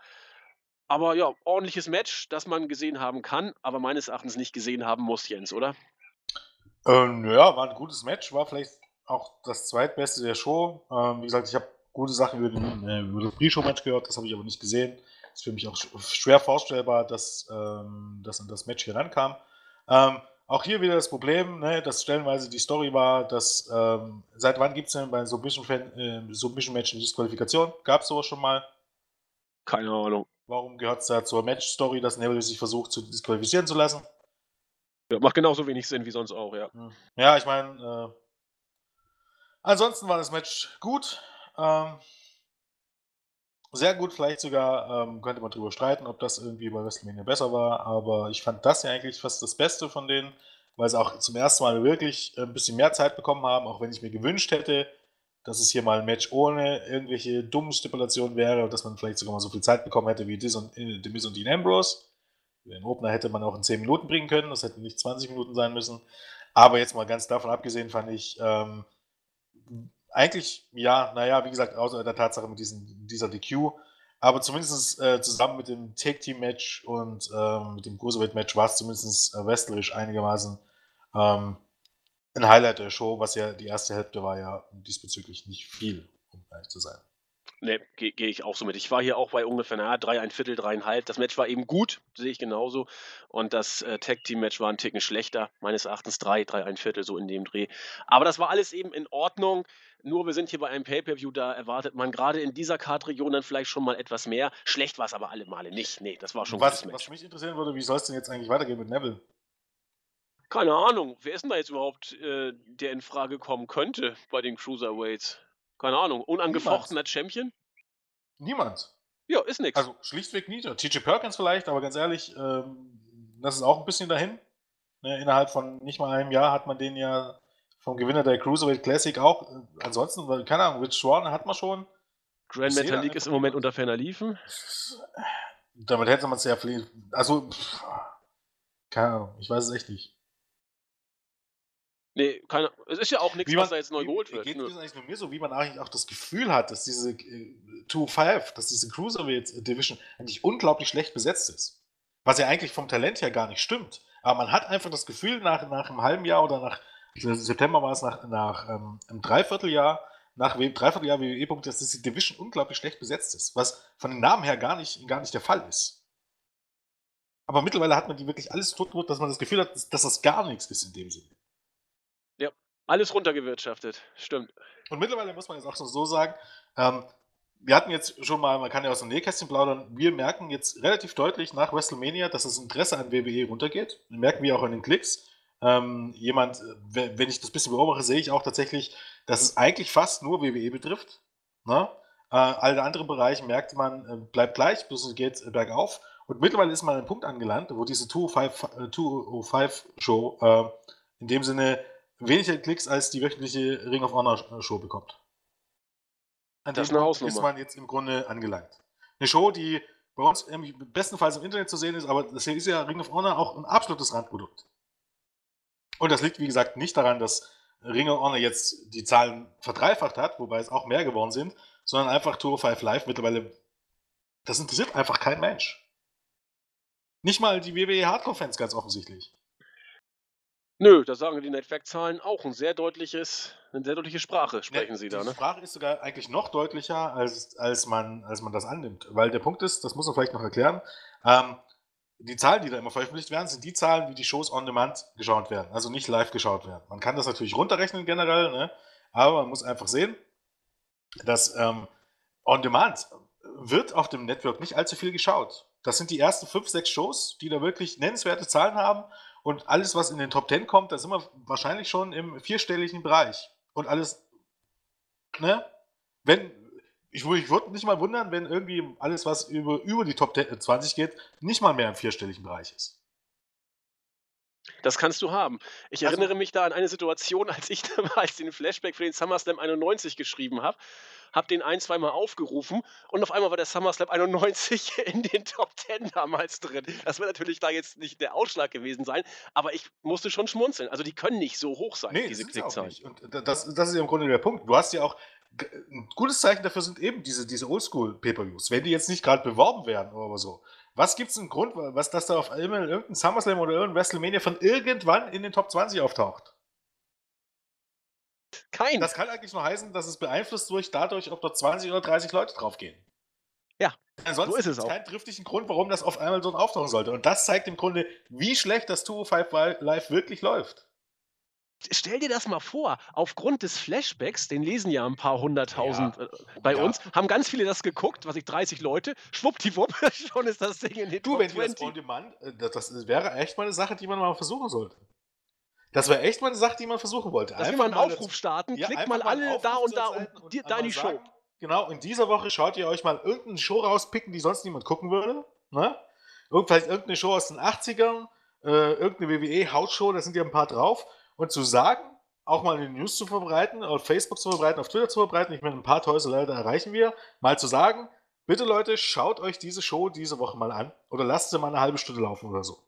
Aber ja, ordentliches Match, das man gesehen haben kann, aber meines Erachtens nicht gesehen haben muss, Jens, oder? Ähm, ja, war ein gutes Match, war vielleicht auch das zweitbeste der Show. Ähm, wie gesagt, ich habe gute Sachen über, den, äh, über das Pre-Show-Match gehört, das habe ich aber nicht gesehen. Ist für mich auch schwer vorstellbar, dass, ähm, dass das Match hier rankam. Ähm, auch hier wieder das Problem, ne, dass stellenweise die Story war, dass ähm, seit wann gibt es denn bei Submission-Match äh, Submission eine Disqualifikation? Gab es sowas schon mal? Keine Ahnung. Warum gehört es da zur Match-Story, dass Neville sich versucht zu disqualifizieren zu lassen? Ja, macht genauso wenig Sinn wie sonst auch, ja. Hm. Ja, ich meine, äh, ansonsten war das Match gut. Ähm, sehr gut, vielleicht sogar ähm, könnte man darüber streiten, ob das irgendwie bei WrestleMania besser war, aber ich fand das ja eigentlich fast das Beste von denen, weil sie auch zum ersten Mal wirklich ein bisschen mehr Zeit bekommen haben, auch wenn ich mir gewünscht hätte, dass es hier mal ein Match ohne irgendwelche dummen Stipulationen wäre und dass man vielleicht sogar mal so viel Zeit bekommen hätte wie Diz und, äh, Miz und Dean Ambrose. Den Opener hätte man auch in 10 Minuten bringen können, das hätte nicht 20 Minuten sein müssen. Aber jetzt mal ganz davon abgesehen, fand ich, ähm, eigentlich, ja, naja, wie gesagt, außer der Tatsache mit diesen, dieser DQ, aber zumindest äh, zusammen mit dem Take-Team-Match und ähm, mit dem Cruiserweight-Match war es zumindest äh, wrestlerisch einigermaßen ähm, ein Highlight der Show, was ja die erste Hälfte war ja diesbezüglich nicht viel, um ehrlich zu sein. Ne, gehe geh ich auch so mit. Ich war hier auch bei ungefähr, naja, drei, ein Viertel, dreieinhalb. Das Match war eben gut, sehe ich genauso. Und das äh, Tag-Team-Match war ein Ticken schlechter. Meines Erachtens drei, drei, ein Viertel, so in dem Dreh. Aber das war alles eben in Ordnung. Nur wir sind hier bei einem Pay-Per-View, da erwartet man gerade in dieser Kartregion dann vielleicht schon mal etwas mehr. Schlecht war es aber alle Male nicht. Nee, das war schon was, was mich interessieren würde, wie soll es denn jetzt eigentlich weitergehen mit Neville? Keine Ahnung. Wer ist denn da jetzt überhaupt, äh, der in Frage kommen könnte bei den Cruiserweights? Keine Ahnung. Unangefochtener Champion? Niemand. Ja, ist nix. Also schlichtweg nicht. TJ Perkins vielleicht, aber ganz ehrlich, ähm, das ist auch ein bisschen dahin. Ne, innerhalb von nicht mal einem Jahr hat man den ja vom Gewinner der Cruiserweight Classic auch. Äh, ansonsten, keine Ahnung, Rich Swan hat man schon. Grand Metalik ist im Moment unter ferner Liefen. Damit hätte man es ja vielleicht. Also, pff, keine Ahnung, ich weiß es echt nicht. Nee, keine, es ist ja auch nichts, was da jetzt neu geholt wird. Geht es eigentlich nur mir so, wie man eigentlich auch das Gefühl hat, dass diese äh, 2-5, dass diese Cruiserweight Division eigentlich unglaublich schlecht besetzt ist. Was ja eigentlich vom Talent her gar nicht stimmt. Aber man hat einfach das Gefühl, nach, nach einem halben Jahr oder nach September war es nach, nach ähm, einem Dreivierteljahr, nach Dreivierteljahr WWE-Punkt, dass die Division unglaublich schlecht besetzt ist. Was von den Namen her gar nicht, gar nicht der Fall ist. Aber mittlerweile hat man die wirklich alles tot, dass man das Gefühl hat, dass das gar nichts ist in dem Sinne. Alles runtergewirtschaftet, stimmt. Und mittlerweile muss man jetzt auch so sagen, ähm, wir hatten jetzt schon mal, man kann ja aus dem Nähkästchen plaudern, wir merken jetzt relativ deutlich nach WrestleMania, dass das Interesse an WWE runtergeht. Das merken wir auch an den Klicks. Ähm, jemand, äh, wenn ich das ein bisschen beobachte, sehe ich auch tatsächlich, dass es eigentlich fast nur WWE betrifft. Ne? Äh, alle anderen Bereiche merkt man, äh, bleibt gleich, bis es geht äh, bergauf. Und mittlerweile ist man an einem Punkt angelangt, wo diese 205-Show äh, in dem Sinne weniger Klicks als die wöchentliche Ring of Honor Show bekommt. An das ist, eine Hausnummer. ist man jetzt im Grunde angelangt. Eine Show, die bei uns bestenfalls im Internet zu sehen ist, aber das ist ja Ring of Honor auch ein absolutes Randprodukt. Und das liegt, wie gesagt, nicht daran, dass Ring of Honor jetzt die Zahlen verdreifacht hat, wobei es auch mehr geworden sind, sondern einfach Tour 5 Live mittlerweile, das interessiert einfach kein Mensch. Nicht mal die WWE Hardcore-Fans ganz offensichtlich. Nö, da sagen die Netwerkzahlen auch ein sehr deutliches, eine sehr deutliche Sprache sprechen ja, sie da. Die ne? Sprache ist sogar eigentlich noch deutlicher, als, als, man, als man das annimmt. Weil der Punkt ist, das muss man vielleicht noch erklären, ähm, die Zahlen, die da immer veröffentlicht werden, sind die Zahlen, wie die Shows on demand geschaut werden, also nicht live geschaut werden. Man kann das natürlich runterrechnen generell, ne? aber man muss einfach sehen, dass ähm, on demand wird auf dem Network nicht allzu viel geschaut. Das sind die ersten fünf, sechs Shows, die da wirklich nennenswerte Zahlen haben und alles, was in den Top 10 kommt, da sind wir wahrscheinlich schon im vierstelligen Bereich. Und alles, ne? Wenn, ich, ich würde nicht mal wundern, wenn irgendwie alles, was über, über die Top 10, 20 geht, nicht mal mehr im vierstelligen Bereich ist. Das kannst du haben. Ich also, erinnere mich da an eine Situation, [laughs] als ich damals den Flashback für den SummerSlam 91 geschrieben habe habe den ein, zweimal aufgerufen und auf einmal war der SummerSlam 91 [laughs] in den Top 10 damals drin. Das wird natürlich da jetzt nicht der Ausschlag gewesen sein, aber ich musste schon schmunzeln. Also die können nicht so hoch sein, nee, diese Klickzahlen. Und das, das ist ja im Grunde der Punkt. Du hast ja auch ein gutes Zeichen dafür sind eben diese, diese Oldschool-Pay-Per-Views. Wenn die jetzt nicht gerade beworben werden oder so. Was gibt es einen Grund, was das da auf einmal irgendein SummerSlam oder irgendein WrestleMania von irgendwann in den Top 20 auftaucht? Kein. Das kann eigentlich nur heißen, dass es beeinflusst durch dadurch, ob dort 20 oder 30 Leute draufgehen. Ja. Ansonsten so ist es auch. keinen triftigen Grund, warum das auf einmal so auftauchen sollte. Und das zeigt im Grunde, wie schlecht das 205 Live wirklich läuft. Stell dir das mal vor, aufgrund des Flashbacks, den lesen ja ein paar hunderttausend ja. äh, bei ja. uns, haben ganz viele das geguckt, was ich 30 Leute, schwuppdiwupp, [laughs] schon ist das Ding in den Du, Top wenn 20. das On Demand, äh, das, das wäre echt mal eine Sache, die man mal versuchen sollte. Das wäre echt mal eine Sache, die man versuchen wollte. Dass wir mal einen Aufruf starten, ja, klickt mal alle da und da und, und da in die Show. Sagen, genau, in dieser Woche schaut ihr euch mal irgendeine Show rauspicken, die sonst niemand gucken würde. Ne? Vielleicht irgendeine Show aus den 80ern, äh, irgendeine WWE-Hausshow, da sind ja ein paar drauf. Und zu sagen, auch mal in den News zu verbreiten, auf Facebook zu verbreiten, auf Twitter zu verbreiten, ich meine, ein paar Teuse Leute erreichen wir, mal zu sagen, bitte Leute, schaut euch diese Show diese Woche mal an oder lasst sie mal eine halbe Stunde laufen oder so.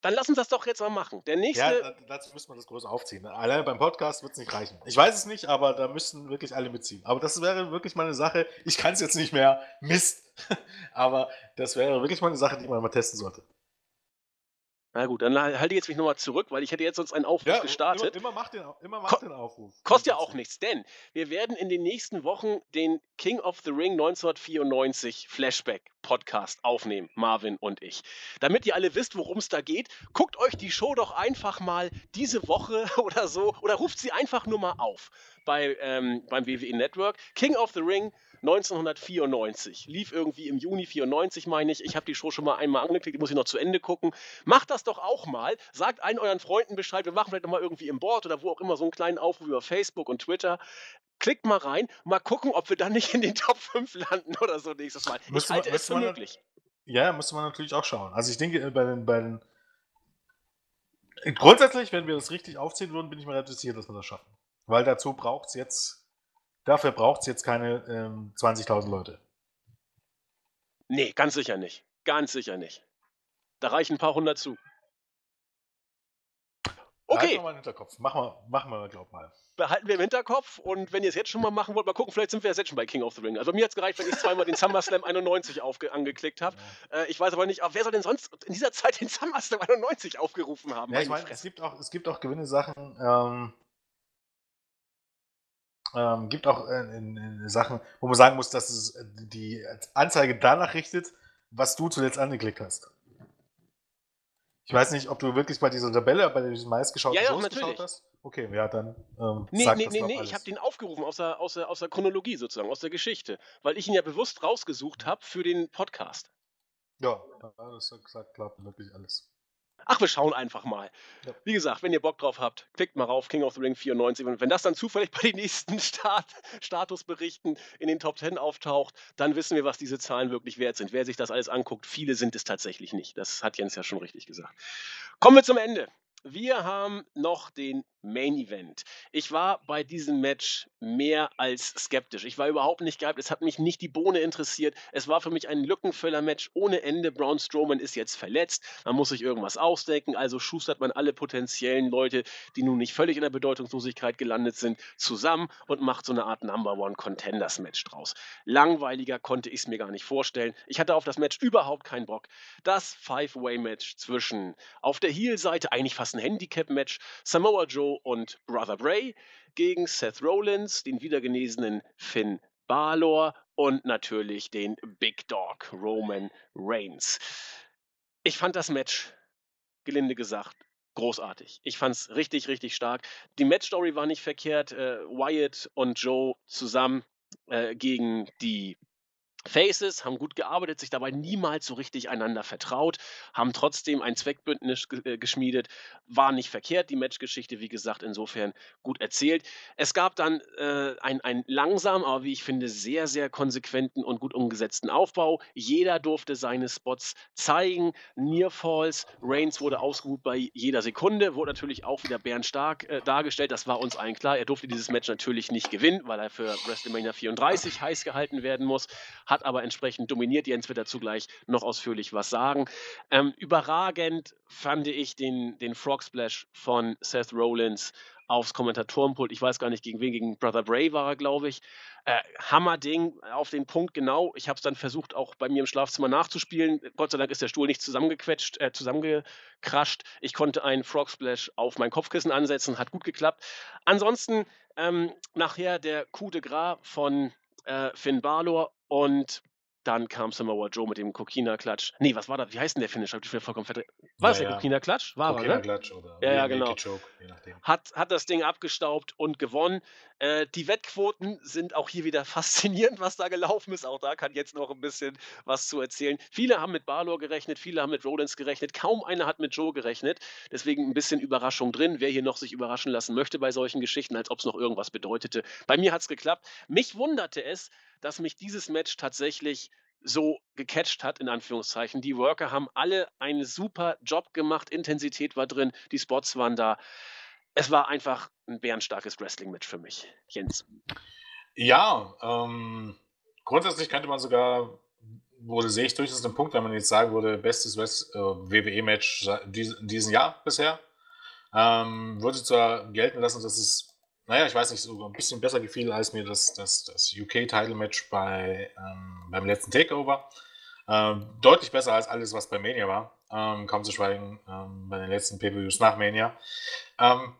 Dann lass uns das doch jetzt mal machen. Der nächste. Ja, dazu müssen wir das groß aufziehen. Alleine beim Podcast wird es nicht reichen. Ich weiß es nicht, aber da müssten wirklich alle mitziehen. Aber das wäre wirklich mal eine Sache. Ich kann es jetzt nicht mehr. Mist. [laughs] aber das wäre wirklich mal eine Sache, die man mal testen sollte. Na gut, dann halte ich jetzt mich nochmal zurück, weil ich hätte jetzt sonst einen Aufruf ja, gestartet. Immer, immer mach, den, immer mach Ko den Aufruf. Kostet ja auch nichts, denn wir werden in den nächsten Wochen den King of the Ring 1994 Flashback Podcast aufnehmen, Marvin und ich. Damit ihr alle wisst, worum es da geht, guckt euch die Show doch einfach mal diese Woche [laughs] oder so oder ruft sie einfach nur mal auf bei, ähm, beim WWE Network. King of the Ring 1994. Lief irgendwie im Juni 94, meine ich. Ich habe die Show schon mal einmal angeklickt, die muss ich noch zu Ende gucken. Macht das doch auch mal. Sagt allen euren Freunden Bescheid. Wir machen vielleicht noch mal irgendwie im Board oder wo auch immer so einen kleinen Aufruf über Facebook und Twitter. Klickt mal rein, mal gucken, ob wir dann nicht in den Top 5 landen oder so nächstes Mal. Ich müsste halte man, es für möglich. Ja, müsste man natürlich auch schauen. Also ich denke, äh, bei den, bei den Grundsätzlich, wenn wir das richtig aufziehen würden, bin ich mir relativ sicher, dass wir das schaffen. Weil dazu braucht es jetzt Dafür braucht es jetzt keine ähm, 20.000 Leute. Nee, ganz sicher nicht. Ganz sicher nicht. Da reichen ein paar hundert zu. Okay. Behalten wir mal im Hinterkopf. Machen wir, machen wir glaub mal. Behalten wir im Hinterkopf und wenn ihr es jetzt schon mal machen wollt, mal gucken, vielleicht sind wir jetzt schon bei King of the Ring. Also mir hat es gereicht, wenn ich zweimal den SummerSlam 91 aufge angeklickt habe. Ja. Äh, ich weiß aber nicht, wer soll denn sonst in dieser Zeit den SummerSlam 91 aufgerufen haben? Ja, ich meine, es gibt auch, es gibt auch gewinne Sachen, ähm, ähm, gibt auch äh, in, in Sachen, wo man sagen muss, dass es äh, die Anzeige danach richtet, was du zuletzt angeklickt hast. Ich weiß nicht, ob du wirklich bei dieser Tabelle, bei diesen meistgeschauten ja, ja, geschaut hast. Okay, ja, dann. Ähm, nee, nee, nee, nee, ich habe den aufgerufen aus der, aus, der, aus der Chronologie sozusagen, aus der Geschichte, weil ich ihn ja bewusst rausgesucht habe für den Podcast. Ja, das sagt, klappt wirklich alles. Ach, wir schauen einfach mal. Ja. Wie gesagt, wenn ihr Bock drauf habt, klickt mal rauf, King of the Ring 94. Und wenn das dann zufällig [laughs] bei den nächsten Start Statusberichten in den Top 10 auftaucht, dann wissen wir, was diese Zahlen wirklich wert sind. Wer sich das alles anguckt, viele sind es tatsächlich nicht. Das hat Jens ja schon richtig gesagt. Kommen wir zum Ende. Wir haben noch den Main Event. Ich war bei diesem Match mehr als skeptisch. Ich war überhaupt nicht gehypt. Es hat mich nicht die Bohne interessiert. Es war für mich ein Lückenfüller-Match ohne Ende. Braun Strowman ist jetzt verletzt. Man muss sich irgendwas ausdenken. Also schustert man alle potenziellen Leute, die nun nicht völlig in der Bedeutungslosigkeit gelandet sind, zusammen und macht so eine Art Number One Contenders Match draus. Langweiliger konnte ich es mir gar nicht vorstellen. Ich hatte auf das Match überhaupt keinen Bock. Das Five-Way-Match zwischen auf der Heel-Seite eigentlich fast ein Handicap-Match Samoa Joe und Brother Bray gegen Seth Rollins, den wiedergenesenen Finn Balor und natürlich den Big Dog Roman Reigns. Ich fand das Match, gelinde gesagt, großartig. Ich fand es richtig, richtig stark. Die Matchstory war nicht verkehrt. Äh, Wyatt und Joe zusammen äh, gegen die Faces haben gut gearbeitet, sich dabei niemals so richtig einander vertraut, haben trotzdem ein Zweckbündnis äh, geschmiedet, war nicht verkehrt, die Matchgeschichte, wie gesagt, insofern gut erzählt. Es gab dann äh, einen langsam, aber wie ich finde, sehr, sehr konsequenten und gut umgesetzten Aufbau. Jeder durfte seine Spots zeigen. Nearfalls, Reigns wurde ausgeruht bei jeder Sekunde, wurde natürlich auch wieder bärenstark äh, dargestellt, das war uns allen klar. Er durfte dieses Match natürlich nicht gewinnen, weil er für WrestleMania 34 heiß gehalten werden muss hat aber entsprechend dominiert. Jens wird dazu gleich noch ausführlich was sagen. Ähm, überragend fand ich den, den Frog Splash von Seth Rollins aufs Kommentatorenpult. Ich weiß gar nicht, gegen wen, gegen Brother Bray war er, glaube ich. Äh, Hammerding auf den Punkt genau. Ich habe es dann versucht, auch bei mir im Schlafzimmer nachzuspielen. Gott sei Dank ist der Stuhl nicht zusammengequetscht, äh, zusammengekrascht. Ich konnte einen Frog Splash auf mein Kopfkissen ansetzen, hat gut geklappt. Ansonsten ähm, nachher der Coup de Gras von äh, Finn Balor und dann kam Samoa Joe mit dem Kokina-Klatsch. Nee, was war das? Wie heißt denn der Finish? Hab ich mir vollkommen verdreht. War ja, das der ja. Kokina-Klatsch? War Kokina ne? Oder ja, ja, genau. Choke, je nachdem. Hat, hat das Ding abgestaubt und gewonnen. Äh, die Wettquoten sind auch hier wieder [laughs] faszinierend, was da gelaufen ist. Auch da kann jetzt noch ein bisschen was zu erzählen. Viele haben mit Balor gerechnet, viele haben mit Rollins gerechnet. Kaum einer hat mit Joe gerechnet. Deswegen ein bisschen Überraschung drin. Wer hier noch sich überraschen lassen möchte bei solchen Geschichten, als ob es noch irgendwas bedeutete. Bei mir hat es geklappt. Mich wunderte es, dass mich dieses Match tatsächlich so gecatcht hat, in Anführungszeichen. Die Worker haben alle einen super Job gemacht, Intensität war drin, die Spots waren da. Es war einfach ein bärenstarkes Wrestling-Match für mich. Jens. Ja, ähm, grundsätzlich könnte man sogar, wurde sehe ich durchaus den Punkt, wenn man jetzt sagen würde, bestes äh, WWE-Match in diesem Jahr bisher. Ähm, würde zwar gelten lassen, dass es naja, ich weiß nicht, sogar ein bisschen besser gefiel als mir das, das, das UK-Title-Match bei, ähm, beim letzten Takeover. Ähm, deutlich besser als alles, was bei Mania war. Ähm, kaum zu schweigen ähm, bei den letzten Pay-Per-Views nach Mania. Ähm,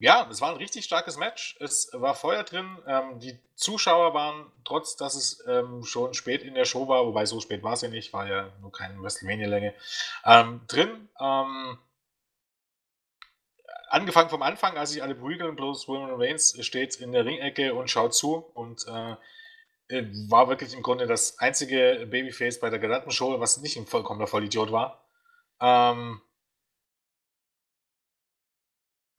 ja, es war ein richtig starkes Match. Es war Feuer drin. Ähm, die Zuschauer waren, trotz dass es schon spät in der Show war, wobei so spät war es ja nicht, war ja nur keine WrestleMania-Länge, drin angefangen vom Anfang, als sich alle prügeln, bloß Roman Reigns steht in der Ringecke und schaut zu und äh, äh, war wirklich im Grunde das einzige Babyface bei der gesamten Show, was nicht ein vollkommener Vollidiot war. Ähm,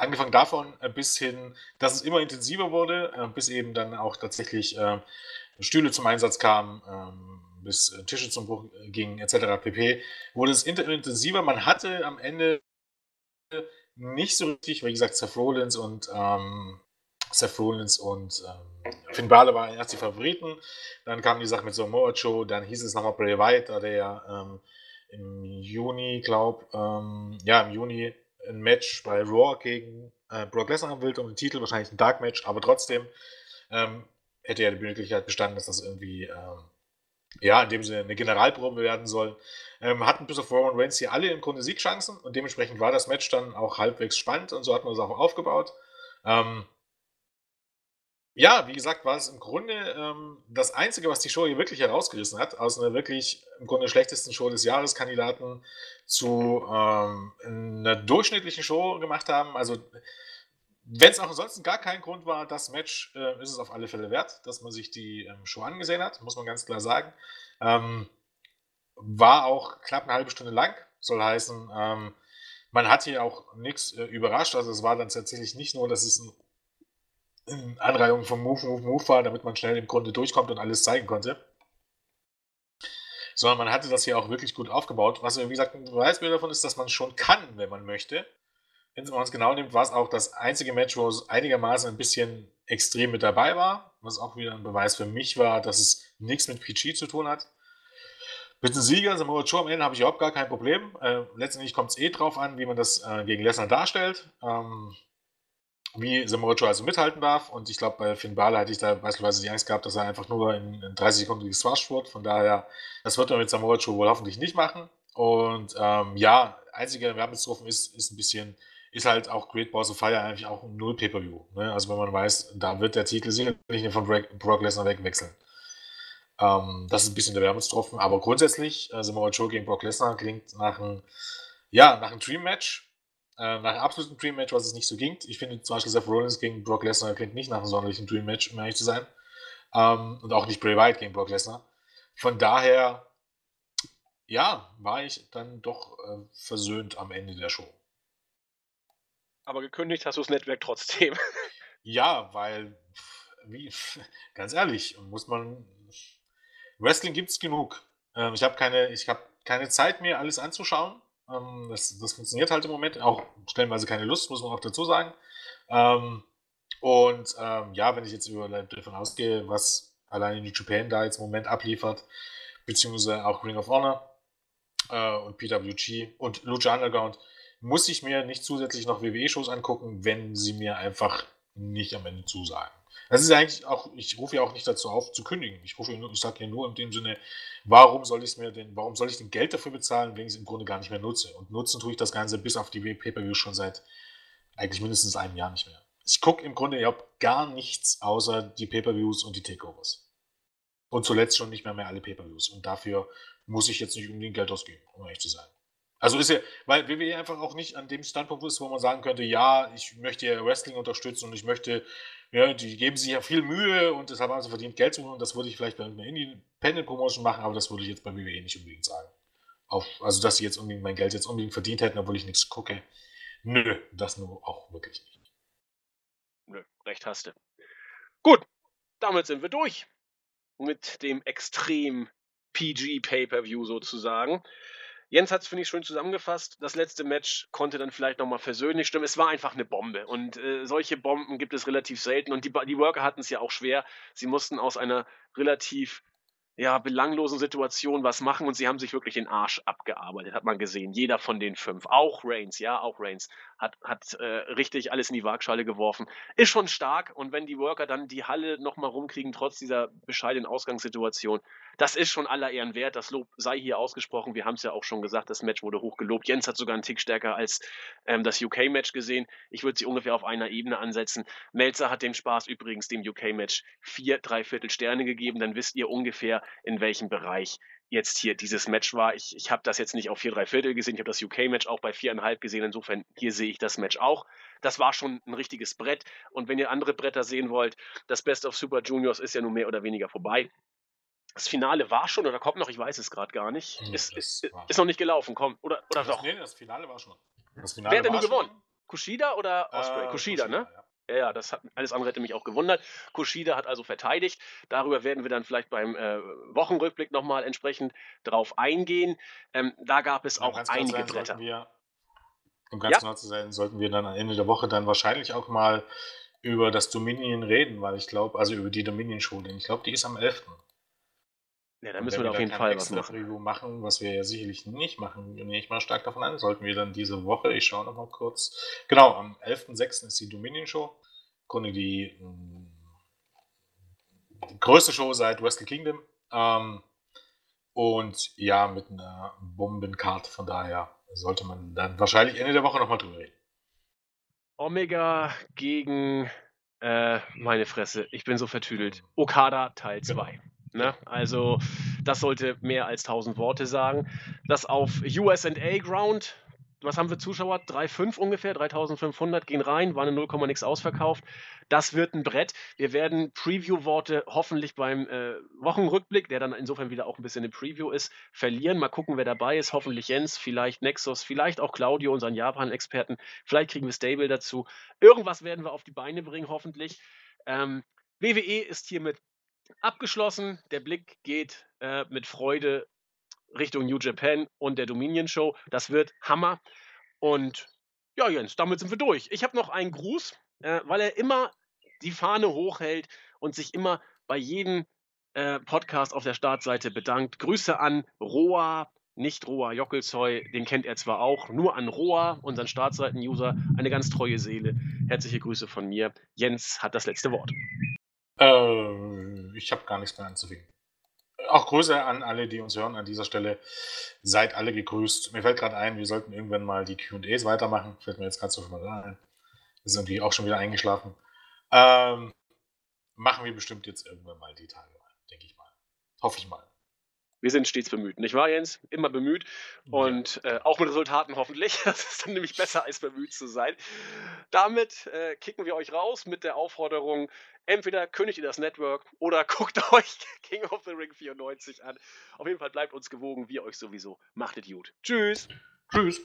angefangen davon äh, bis hin, dass es immer intensiver wurde, äh, bis eben dann auch tatsächlich äh, Stühle zum Einsatz kamen, ähm, bis Tische zum Bruch gingen, etc. pp. Wurde es intensiver. Man hatte am Ende nicht so richtig, wie gesagt, Seth Rollins und ähm, Seth Rollins und ähm, Finn Balor waren erst die Favoriten. Dann kam die Sache mit Samoa Joe, dann hieß es nochmal Bray Wyatt, der ja ähm, im Juni, glaub, ähm, ja, im Juni ein Match bei Raw gegen äh, Brock Lesnar haben will um den Titel, wahrscheinlich ein Dark Match, aber trotzdem ähm, hätte ja die Möglichkeit bestanden, dass das irgendwie, ähm, ja, in dem Sinne eine Generalprobe werden soll. Ähm, hatten bis auf Roman Reigns hier alle im Grunde Siegchancen und dementsprechend war das Match dann auch halbwegs spannend und so hat man es auch aufgebaut. Ähm, ja, wie gesagt, war es im Grunde ähm, das Einzige, was die Show hier wirklich herausgerissen hat, aus einer wirklich im Grunde schlechtesten Show des Jahres Kandidaten zu ähm, einer durchschnittlichen Show gemacht haben. Also, wenn es auch ansonsten gar kein Grund war, das Match äh, ist es auf alle Fälle wert, dass man sich die ähm, Show angesehen hat, muss man ganz klar sagen. Ähm, war auch knapp eine halbe Stunde lang, soll heißen, ähm, man hat hier auch nichts äh, überrascht. Also, es war dann tatsächlich nicht nur, dass es ein Anreihung von Move, Move, Move war, damit man schnell im Grunde durchkommt und alles zeigen konnte. Sondern man hatte das hier auch wirklich gut aufgebaut. Was, wie gesagt, ein Beweisbild davon ist, dass man schon kann, wenn man möchte. Wenn man es genau nimmt, war es auch das einzige Match, wo es einigermaßen ein bisschen extrem mit dabei war. Was auch wieder ein Beweis für mich war, dass es nichts mit PG zu tun hat. Mit dem Sieger, Samoa Joe am Ende, habe ich überhaupt gar kein Problem. Äh, letztendlich kommt es eh drauf an, wie man das äh, gegen Lesnar darstellt. Ähm, wie Joe also mithalten darf. Und ich glaube, bei Finn Balor hätte ich da beispielsweise die Angst gehabt, dass er einfach nur in, in 30 Sekunden geswasht wird. Von daher, das wird er mit Joe wohl hoffentlich nicht machen. Und ähm, ja, einziger Werbungstrofen ist, ist ein bisschen, ist halt auch Great Balls of Fire eigentlich auch ein Null-Pay-Per-View. Ne? Also wenn man weiß, da wird der Titel sicherlich nicht von Brock Lesnar wegwechseln. Ähm, das ist ein bisschen der Werbungstropfen. Aber grundsätzlich, äh, Samoa Joe gegen Brock Lesnar klingt nach einem, ja, nach einem Dream-Match nach einem absoluten Dream Match, was es nicht so ging. Ich finde zum Beispiel Seth Rollins gegen Brock Lesnar klingt nicht nach einem sonderlichen Dream Match, um ehrlich zu sein. Ähm, und auch nicht Bray Wyatt gegen Brock Lesnar. Von daher, ja, war ich dann doch äh, versöhnt am Ende der Show. Aber gekündigt hast du das Netzwerk trotzdem. [laughs] ja, weil, wie, [laughs] ganz ehrlich, muss man. Wrestling gibt es genug. Ähm, ich habe keine, hab keine Zeit mehr, alles anzuschauen. Ähm, das, das, funktioniert halt im Moment. Auch stellenweise keine Lust, muss man auch dazu sagen. Ähm, und ähm, ja, wenn ich jetzt über, davon ausgehe, was allein New Japan da jetzt im Moment abliefert, beziehungsweise auch Ring of Honor äh, und PWG und Lucha Underground, muss ich mir nicht zusätzlich noch WWE-Shows angucken, wenn sie mir einfach nicht am Ende zusagen. Das ist eigentlich auch, ich rufe ja auch nicht dazu auf, zu kündigen. Ich rufe, ich sage ja nur in dem Sinne, warum soll ich mir denn, warum soll ich denn Geld dafür bezahlen, wenn ich es im Grunde gar nicht mehr nutze? Und nutzen tue ich das Ganze bis auf die Pay-Per-View schon seit eigentlich mindestens einem Jahr nicht mehr. Ich gucke im Grunde überhaupt gar nichts außer die Pay-Per-Views und die Takeovers. Und zuletzt schon nicht mehr mehr alle Pay-Per-Views. Und dafür muss ich jetzt nicht unbedingt Geld ausgeben, um ehrlich zu sein. Also ist ja, weil WWE einfach auch nicht an dem Standpunkt ist, wo man sagen könnte, ja, ich möchte ja Wrestling unterstützen und ich möchte ja, die geben sich ja viel Mühe und deshalb haben sie verdient Geld zu holen. Das würde ich vielleicht bei einer Independent-Promotion machen, aber das würde ich jetzt bei WWE nicht unbedingt sagen. Auf, also, dass sie jetzt unbedingt mein Geld jetzt unbedingt verdient hätten, obwohl ich nichts gucke. Nö, das nur auch wirklich nicht. Nö, recht hast du. Gut, damit sind wir durch. Mit dem extrem PG Pay-Per-View sozusagen. Jens hat es, finde ich, schön zusammengefasst. Das letzte Match konnte dann vielleicht nochmal versöhnlich stimmen. Es war einfach eine Bombe. Und äh, solche Bomben gibt es relativ selten. Und die, die Worker hatten es ja auch schwer. Sie mussten aus einer relativ ja, belanglosen Situation was machen und sie haben sich wirklich den Arsch abgearbeitet, hat man gesehen. Jeder von den fünf. Auch Reigns, ja, auch Reigns hat, hat äh, richtig alles in die Waagschale geworfen. Ist schon stark und wenn die Worker dann die Halle nochmal rumkriegen, trotz dieser bescheidenen Ausgangssituation, das ist schon aller Ehren wert. Das Lob sei hier ausgesprochen. Wir haben es ja auch schon gesagt, das Match wurde hoch gelobt. Jens hat sogar einen Tick stärker als ähm, das UK-Match gesehen. Ich würde sie ungefähr auf einer Ebene ansetzen. Melzer hat dem Spaß übrigens dem UK-Match vier, dreiviertel Sterne gegeben. Dann wisst ihr ungefähr, in welchem Bereich jetzt hier dieses Match war. Ich, ich habe das jetzt nicht auf vier, drei Viertel gesehen. Ich habe das UK-Match auch bei viereinhalb gesehen. Insofern, hier sehe ich das Match auch. Das war schon ein richtiges Brett. Und wenn ihr andere Bretter sehen wollt, das Best of Super Juniors ist ja nun mehr oder weniger vorbei. Das Finale war schon oder kommt noch, ich weiß es gerade gar nicht. Hm, ist, ist, ist, noch nicht gelaufen, komm. Oder, oder das, doch? Nee, das Finale war schon. Finale Wer hat denn nun gewonnen? Kushida oder Osprey? Äh, Kushida, Kushida, ne? Ja. Ja, ja, das hat alles andere hätte mich auch gewundert. Kushida hat also verteidigt. Darüber werden wir dann vielleicht beim äh, Wochenrückblick nochmal entsprechend drauf eingehen. Ähm, da gab es auch einige sein, Bretter. Wir, um ganz ja? genau zu sein, sollten wir dann am Ende der Woche dann wahrscheinlich auch mal über das Dominion reden, weil ich glaube, also über die Dominion-Schule, ich glaube, die ist am 11. Ja, da müssen wir, wir auf jeden Fall was machen. Review machen, was wir ja sicherlich nicht machen, nehme ich mal stark davon an. Sollten wir dann diese Woche, ich schaue nochmal kurz. Genau, am 11.06. ist die Dominion Show. Im Grunde die, die größte Show seit Wrestle Kingdom. Ähm, und ja, mit einer Bombenkarte, von daher sollte man dann wahrscheinlich Ende der Woche nochmal drüber reden. Omega gegen äh, meine Fresse, ich bin so vertüdelt. Okada Teil 2. Genau. Ne? Also, das sollte mehr als 1000 Worte sagen. Das auf USA Ground, was haben wir Zuschauer? 3,5 ungefähr, 3500 gehen rein, waren in 0, nix ausverkauft. Das wird ein Brett. Wir werden Preview-Worte hoffentlich beim äh, Wochenrückblick, der dann insofern wieder auch ein bisschen eine Preview ist, verlieren. Mal gucken, wer dabei ist. Hoffentlich Jens, vielleicht Nexus, vielleicht auch Claudio, unseren Japan-Experten. Vielleicht kriegen wir Stable dazu. Irgendwas werden wir auf die Beine bringen, hoffentlich. Ähm, WWE ist hiermit abgeschlossen. Der Blick geht äh, mit Freude Richtung New Japan und der Dominion Show. Das wird Hammer. Und ja, Jens, damit sind wir durch. Ich habe noch einen Gruß, äh, weil er immer die Fahne hochhält und sich immer bei jedem äh, Podcast auf der Startseite bedankt. Grüße an Roa, nicht Roa Jockelzeu, den kennt er zwar auch, nur an Roa, unseren Startseiten-User, eine ganz treue Seele. Herzliche Grüße von mir. Jens hat das letzte Wort. Äh, ich habe gar nichts mehr anzufügen. Auch Grüße an alle, die uns hören an dieser Stelle. Seid alle gegrüßt. Mir fällt gerade ein, wir sollten irgendwann mal die QAs weitermachen. Fällt mir jetzt gerade so mal ein. Wir sind irgendwie auch schon wieder eingeschlafen. Ähm, machen wir bestimmt jetzt irgendwann mal die Tage denke ich mal. Hoffe ich mal. Wir sind stets bemüht, nicht wahr, Jens? Immer bemüht und äh, auch mit Resultaten hoffentlich. [laughs] Das ist dann nämlich besser, als bemüht zu sein. Damit äh, kicken wir euch raus mit der Aufforderung, entweder kündigt ihr das Network oder [laughs] guckt euch King of the Ring 94 an. Auf jeden Fall bleibt uns gewogen, wir euch sowieso. Macht es gut. Tschüss. Tschüss.